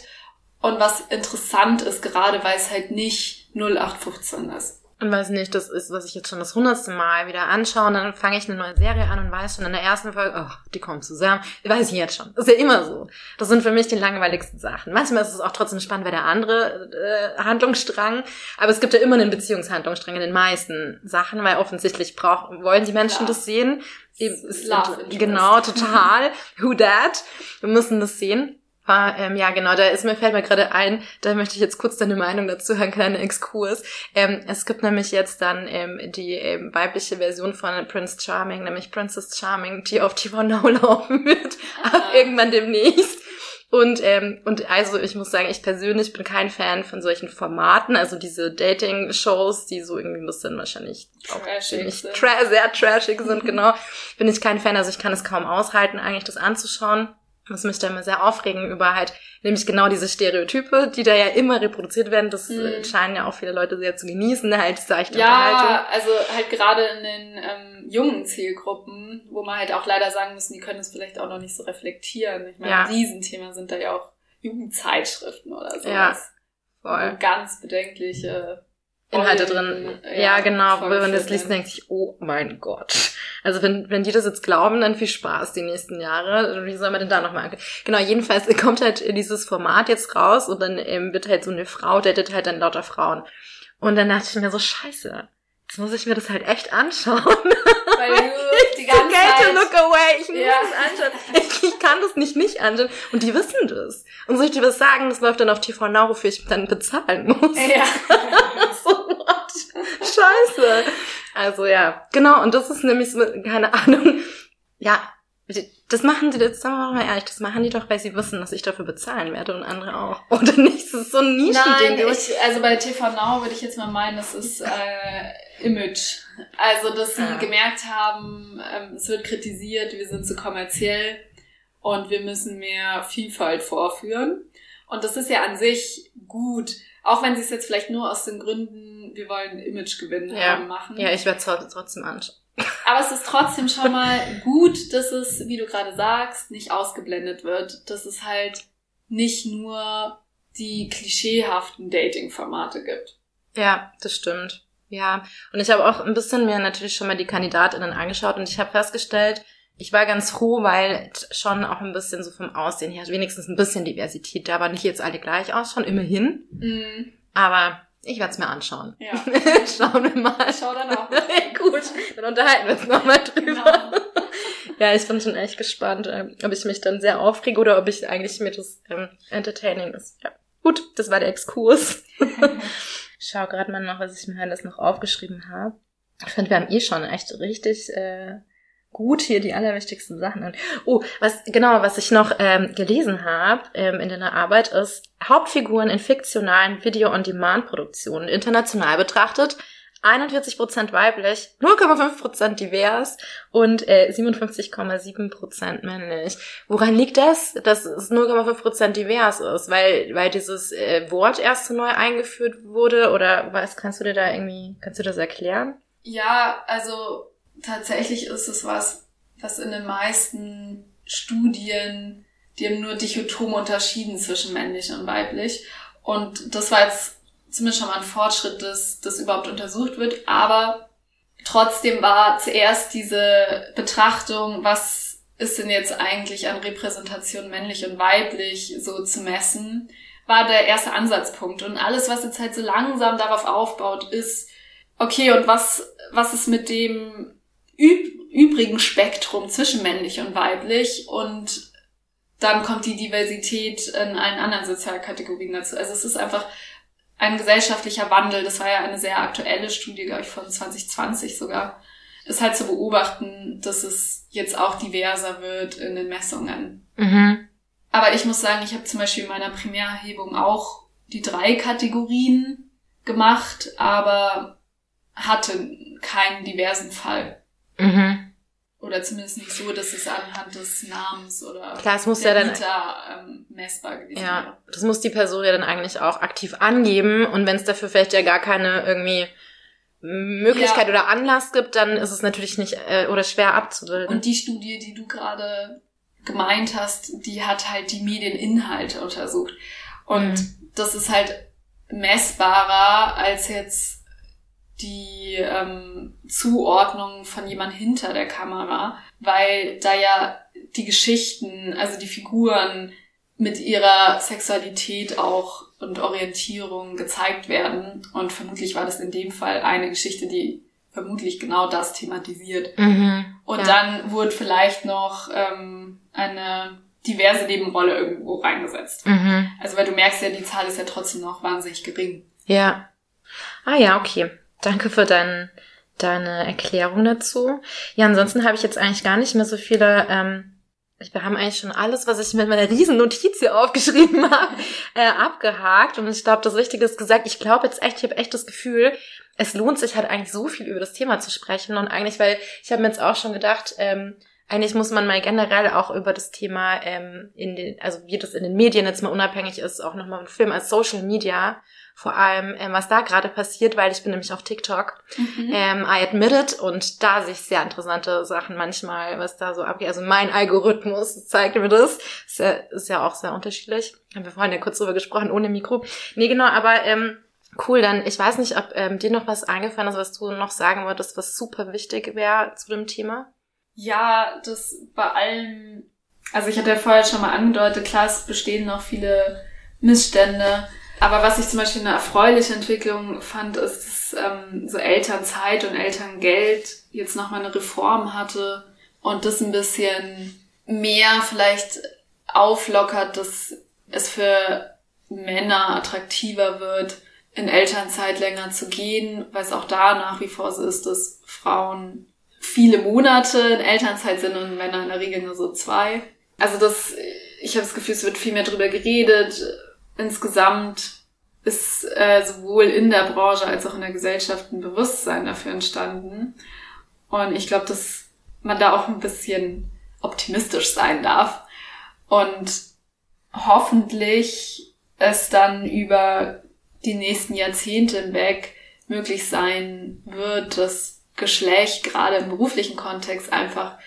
und was interessant ist, gerade weil es halt nicht 0815 ist. Und weiß nicht, das ist, was ich jetzt schon das hundertste Mal wieder anschaue, und dann fange ich eine neue Serie an und weiß schon in der ersten Folge, oh, die kommen zusammen. Weiß ich jetzt schon. Das ist ja immer so. Das sind für mich die langweiligsten Sachen. Manchmal ist es auch trotzdem spannend, weil der andere äh, Handlungsstrang, aber es gibt ja immer einen Beziehungshandlungsstrang in den meisten Sachen, weil offensichtlich brauchen, wollen die Menschen ja. das sehen. Ist, genau, total. Who that? Wir müssen das sehen. Ah, ähm, ja, genau, da ist mir fällt mir gerade ein, da möchte ich jetzt kurz deine Meinung dazu hören, kleiner Exkurs. Ähm, es gibt nämlich jetzt dann ähm, die ähm, weibliche Version von Prince Charming, nämlich Princess Charming, die auf TV Now laufen wird, ah. irgendwann demnächst. Und, ähm, und also ich muss sagen, ich persönlich bin kein Fan von solchen Formaten, also diese Dating-Shows, die so irgendwie ein bisschen wahrscheinlich auch tra sehr trashig sind, genau. Bin ich kein Fan, also ich kann es kaum aushalten, eigentlich das anzuschauen muss mich da immer sehr aufregen über halt, nämlich genau diese Stereotype, die da ja immer reproduziert werden. Das mhm. scheinen ja auch viele Leute sehr zu genießen, halt diese seichte Ja, also halt gerade in den ähm, jungen Zielgruppen, wo man halt auch leider sagen müssen, die können es vielleicht auch noch nicht so reflektieren. Ich meine, ja. Riesenthema sind da ja auch Jugendzeitschriften oder sowas. Ja, voll. ganz bedenkliche Inhalte drin. Ja, ja genau. Wenn man das liest, denkt sich, oh mein Gott. Also wenn, wenn die das jetzt glauben, dann viel Spaß die nächsten Jahre. Wie soll man denn da nochmal angucken? Genau, jedenfalls kommt halt dieses Format jetzt raus und dann ähm, wird halt so eine Frau, datet halt dann lauter Frauen. Und dann dachte ich mir so, scheiße, jetzt muss ich mir das halt echt anschauen. Weil du die ganze Zeit... look away. Ich muss ja. das anschauen. Ich, ich, kann das nicht nicht anschauen. Und die wissen das. Und soll ich dir was sagen? Das läuft dann auf TV Now, wofür ich dann bezahlen muss. Ja. so what? Scheiße. Also ja, genau. Und das ist nämlich so, keine Ahnung. Ja, das machen die, das sagen wir mal ehrlich, das machen die doch, weil sie wissen, dass ich dafür bezahlen werde und andere auch. Oder nicht? Das ist so ein Nischending. Nein, ich, also bei TV Now würde ich jetzt mal meinen, das ist äh, Image. Also, dass sie ja. gemerkt haben, ähm, es wird kritisiert, wir sind zu kommerziell und wir müssen mehr Vielfalt vorführen. Und das ist ja an sich gut, auch wenn sie es jetzt vielleicht nur aus den Gründen, wir wollen Imagegewinn ja. haben, machen. Ja, ich werde es trotzdem anschauen. Aber es ist trotzdem schon mal gut, dass es, wie du gerade sagst, nicht ausgeblendet wird. Dass es halt nicht nur die klischeehaften Dating-Formate gibt. Ja, das stimmt. Ja, und ich habe auch ein bisschen mir natürlich schon mal die Kandidatinnen angeschaut und ich habe festgestellt, ich war ganz froh, weil schon auch ein bisschen so vom Aussehen her wenigstens ein bisschen Diversität da war. Nicht jetzt alle gleich ausschauen, immerhin. Mm. Aber ich werde es mir anschauen. Ja. Schauen wir mal. Schau dann auch. Gut, dann unterhalten wir uns nochmal drüber. Genau. ja, ich bin schon echt gespannt, ähm, ob ich mich dann sehr aufrege oder ob ich eigentlich mir das ähm, entertaining ist. Ja. Gut, das war der Exkurs. Ich schau gerade mal noch, was ich mir alles noch aufgeschrieben habe. Ich finde, wir haben eh schon echt richtig äh, gut hier die allerwichtigsten Sachen an. Oh, was genau, was ich noch ähm, gelesen habe ähm, in deiner Arbeit ist Hauptfiguren in fiktionalen Video-on-Demand-Produktionen international betrachtet 41% weiblich, 0,5% divers und äh, 57,7% männlich. Woran liegt das, dass es 0,5% divers ist? Weil, weil dieses äh, Wort erst so neu eingeführt wurde oder was kannst du dir da irgendwie, kannst du das erklären? Ja, also tatsächlich ist es was, was in den meisten Studien, die haben nur dichotom unterschieden zwischen männlich und weiblich. Und das war jetzt zumindest schon mal ein Fortschritt, dass das überhaupt untersucht wird. Aber trotzdem war zuerst diese Betrachtung, was ist denn jetzt eigentlich an Repräsentation männlich und weiblich so zu messen, war der erste Ansatzpunkt. Und alles, was jetzt halt so langsam darauf aufbaut, ist, okay, und was, was ist mit dem üb übrigen Spektrum zwischen männlich und weiblich? Und dann kommt die Diversität in allen anderen Sozialkategorien dazu. Also es ist einfach ein gesellschaftlicher Wandel. Das war ja eine sehr aktuelle Studie, glaube ich, von 2020 sogar. Ist halt zu beobachten, dass es jetzt auch diverser wird in den Messungen. Mhm. Aber ich muss sagen, ich habe zum Beispiel in meiner Primärerhebung auch die drei Kategorien gemacht, aber hatte keinen diversen Fall. Mhm. Oder zumindest nicht so, dass es anhand des Namens oder Klar, es muss ja dann, Vita, ähm, messbar gewesen ja, wäre. Das muss die Person ja dann eigentlich auch aktiv angeben und wenn es dafür vielleicht ja gar keine irgendwie Möglichkeit ja. oder Anlass gibt, dann ist es natürlich nicht äh, oder schwer abzubilden. Und die Studie, die du gerade gemeint hast, die hat halt die Medieninhalte untersucht. Und mhm. das ist halt messbarer als jetzt die ähm, Zuordnung von jemand hinter der Kamera, weil da ja die Geschichten, also die Figuren mit ihrer Sexualität auch und Orientierung gezeigt werden. Und vermutlich war das in dem Fall eine Geschichte, die vermutlich genau das thematisiert. Mhm, und ja. dann wurde vielleicht noch ähm, eine diverse Nebenrolle irgendwo reingesetzt. Mhm. Also weil du merkst ja, die Zahl ist ja trotzdem noch wahnsinnig gering. Ja. Ah ja, okay. Danke für dein, deine Erklärung dazu. Ja, ansonsten habe ich jetzt eigentlich gar nicht mehr so viele. Ähm, wir haben eigentlich schon alles, was ich mit meiner riesen Notiz hier aufgeschrieben habe, äh, abgehakt. Und ich glaube, das Wichtige ist gesagt. Ich glaube jetzt echt, ich habe echt das Gefühl, es lohnt sich halt eigentlich so viel über das Thema zu sprechen. Und eigentlich, weil ich habe mir jetzt auch schon gedacht, ähm, eigentlich muss man mal generell auch über das Thema ähm, in den, also wie das in den Medien jetzt mal unabhängig ist, auch nochmal ein Film als Social Media vor allem, ähm, was da gerade passiert, weil ich bin nämlich auf TikTok. Mhm. Ähm, I admit it und da sehe ich sehr interessante Sachen manchmal, was da so abgeht. Also mein Algorithmus zeigt mir das. Ist ja, ist ja auch sehr unterschiedlich. Haben wir vorhin ja kurz drüber gesprochen, ohne Mikro. Nee, genau, aber ähm, cool, dann ich weiß nicht, ob ähm, dir noch was eingefallen ist, was du noch sagen wolltest, was super wichtig wäre zu dem Thema. Ja, das bei allem, also ich hatte ja vorher schon mal angedeutet, klar, es bestehen noch viele Missstände, aber was ich zum Beispiel eine erfreuliche Entwicklung fand, ist, dass ähm, so Elternzeit und Elterngeld jetzt nochmal eine Reform hatte und das ein bisschen mehr vielleicht auflockert, dass es für Männer attraktiver wird, in Elternzeit länger zu gehen, weil es auch da nach wie vor so ist, dass Frauen viele Monate in Elternzeit sind und Männer in der Regel nur so zwei. Also das, ich habe das Gefühl, es wird viel mehr drüber geredet, insgesamt ist äh, sowohl in der Branche als auch in der Gesellschaft ein Bewusstsein dafür entstanden. Und ich glaube, dass man da auch ein bisschen optimistisch sein darf. Und hoffentlich es dann über die nächsten Jahrzehnte hinweg möglich sein wird, dass Geschlecht gerade im beruflichen Kontext einfach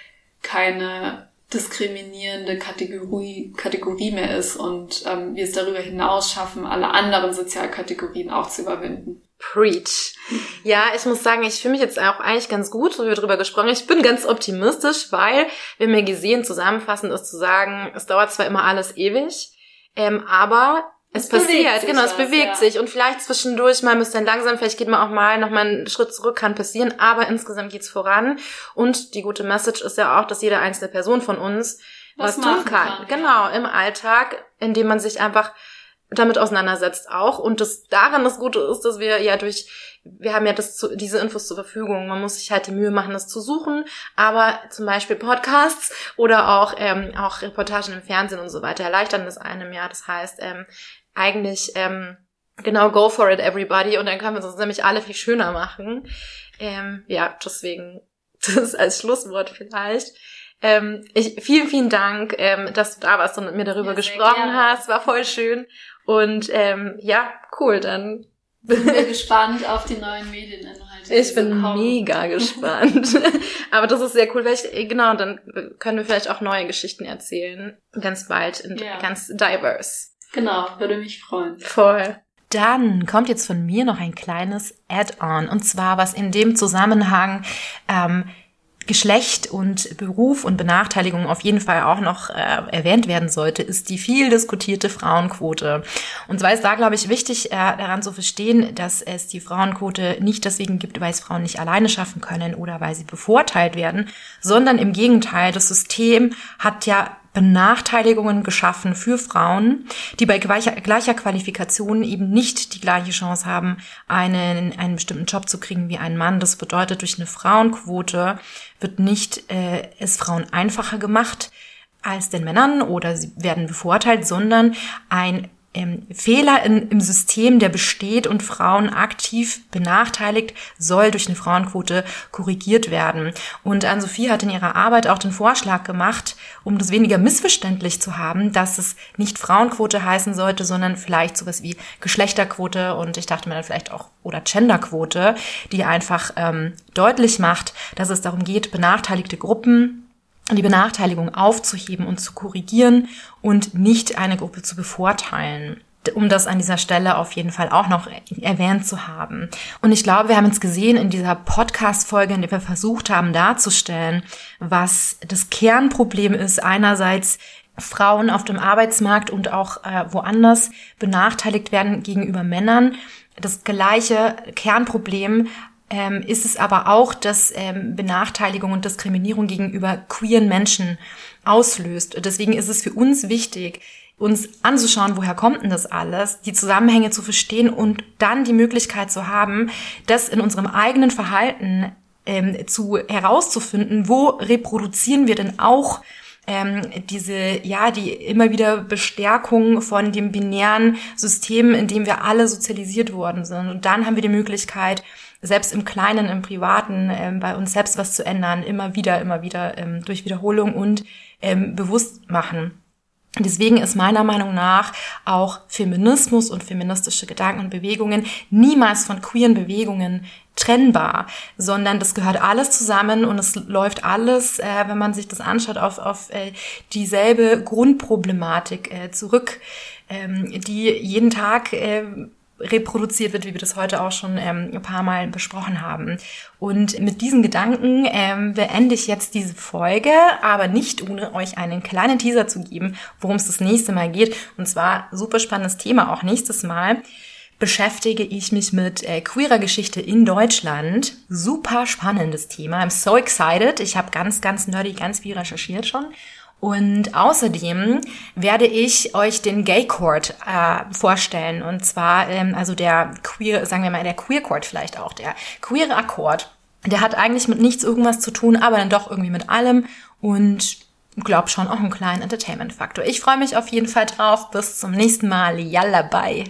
keine diskriminierende Kategorie, Kategorie mehr ist und ähm, wir es darüber hinaus schaffen, alle anderen Sozialkategorien auch zu überwinden. Preach. Ja, ich muss sagen, ich fühle mich jetzt auch eigentlich ganz gut, wie wir drüber gesprochen haben. Ich bin ganz optimistisch, weil wir mir gesehen, zusammenfassend ist zu sagen, es dauert zwar immer alles ewig, ähm, aber es, es passiert, genau, es bewegt ja. sich und vielleicht zwischendurch mal ein bisschen langsam, vielleicht geht man auch mal noch mal einen Schritt zurück, kann passieren, aber insgesamt geht's voran und die gute Message ist ja auch, dass jede einzelne Person von uns was, was tun kann. kann. Genau, im Alltag, indem man sich einfach damit auseinandersetzt auch und das daran das Gute ist, dass wir ja durch wir haben ja das zu, diese Infos zur Verfügung. Man muss sich halt die Mühe machen, das zu suchen. Aber zum Beispiel Podcasts oder auch ähm, auch Reportagen im Fernsehen und so weiter erleichtern das einem ja. Das heißt, ähm, eigentlich ähm, Genau, go for it, everybody. Und dann können wir uns nämlich alle viel schöner machen. Ähm, ja, deswegen, das als Schlusswort vielleicht. Ähm, ich, vielen, vielen Dank, ähm, dass du da warst und mit mir darüber ja, gesprochen gerne. hast. War voll schön. Und ähm, ja, cool, dann sind wir gespannt auf die neuen Medieninhalte. Ich bin kommen. mega gespannt. Aber das ist sehr cool, weil ich, genau, dann können wir vielleicht auch neue Geschichten erzählen. Ganz bald und ja. ganz diverse. Genau, würde mich freuen. Voll. Dann kommt jetzt von mir noch ein kleines Add-on. Und zwar, was in dem Zusammenhang ähm, Geschlecht und Beruf und Benachteiligung auf jeden Fall auch noch äh, erwähnt werden sollte, ist die viel diskutierte Frauenquote. Und zwar ist da, glaube ich, wichtig äh, daran zu verstehen, dass es die Frauenquote nicht deswegen gibt, weil es Frauen nicht alleine schaffen können oder weil sie bevorteilt werden, sondern im Gegenteil, das System hat ja Benachteiligungen geschaffen für Frauen, die bei gleicher, Qualifikation eben nicht die gleiche Chance haben, einen, einen bestimmten Job zu kriegen wie ein Mann. Das bedeutet, durch eine Frauenquote wird nicht äh, es Frauen einfacher gemacht als den Männern oder sie werden bevorteilt, sondern ein ähm, Fehler in, im System, der besteht und Frauen aktiv benachteiligt, soll durch eine Frauenquote korrigiert werden. Und Anne-Sophie hat in ihrer Arbeit auch den Vorschlag gemacht, um das weniger missverständlich zu haben, dass es nicht Frauenquote heißen sollte, sondern vielleicht sowas wie Geschlechterquote und ich dachte mir dann vielleicht auch oder Genderquote, die einfach ähm, deutlich macht, dass es darum geht, benachteiligte Gruppen die Benachteiligung aufzuheben und zu korrigieren und nicht eine Gruppe zu bevorteilen um das an dieser Stelle auf jeden Fall auch noch erwähnt zu haben. Und ich glaube, wir haben es gesehen in dieser Podcast-Folge, in der wir versucht haben darzustellen, was das Kernproblem ist. Einerseits Frauen auf dem Arbeitsmarkt und auch äh, woanders benachteiligt werden gegenüber Männern. Das gleiche Kernproblem ähm, ist es aber auch, dass ähm, Benachteiligung und Diskriminierung gegenüber queeren Menschen auslöst. Deswegen ist es für uns wichtig, uns anzuschauen, woher kommt denn das alles, die Zusammenhänge zu verstehen und dann die Möglichkeit zu haben, das in unserem eigenen Verhalten ähm, zu herauszufinden, wo reproduzieren wir denn auch ähm, diese, ja, die immer wieder Bestärkung von dem binären System, in dem wir alle sozialisiert worden sind. Und dann haben wir die Möglichkeit, selbst im Kleinen, im Privaten, ähm, bei uns selbst was zu ändern, immer wieder, immer wieder ähm, durch Wiederholung und ähm, bewusst machen. Deswegen ist meiner Meinung nach auch Feminismus und feministische Gedanken und Bewegungen niemals von queeren Bewegungen trennbar, sondern das gehört alles zusammen und es läuft alles, äh, wenn man sich das anschaut, auf, auf äh, dieselbe Grundproblematik äh, zurück, ähm, die jeden Tag äh, reproduziert wird, wie wir das heute auch schon ähm, ein paar Mal besprochen haben. Und mit diesen Gedanken ähm, beende ich jetzt diese Folge, aber nicht ohne euch einen kleinen Teaser zu geben, worum es das nächste Mal geht. Und zwar super spannendes Thema auch nächstes Mal beschäftige ich mich mit äh, queerer Geschichte in Deutschland. Super spannendes Thema. I'm so excited. Ich habe ganz, ganz nerdy, ganz viel recherchiert schon. Und außerdem werde ich euch den Gay Court äh, vorstellen. Und zwar, ähm, also der Queer, sagen wir mal, der Queer Court vielleicht auch, der queere Akkord. Der hat eigentlich mit nichts irgendwas zu tun, aber dann doch irgendwie mit allem. Und glaub schon auch einen kleinen Entertainment-Faktor. Ich freue mich auf jeden Fall drauf. Bis zum nächsten Mal. Yalla, bye.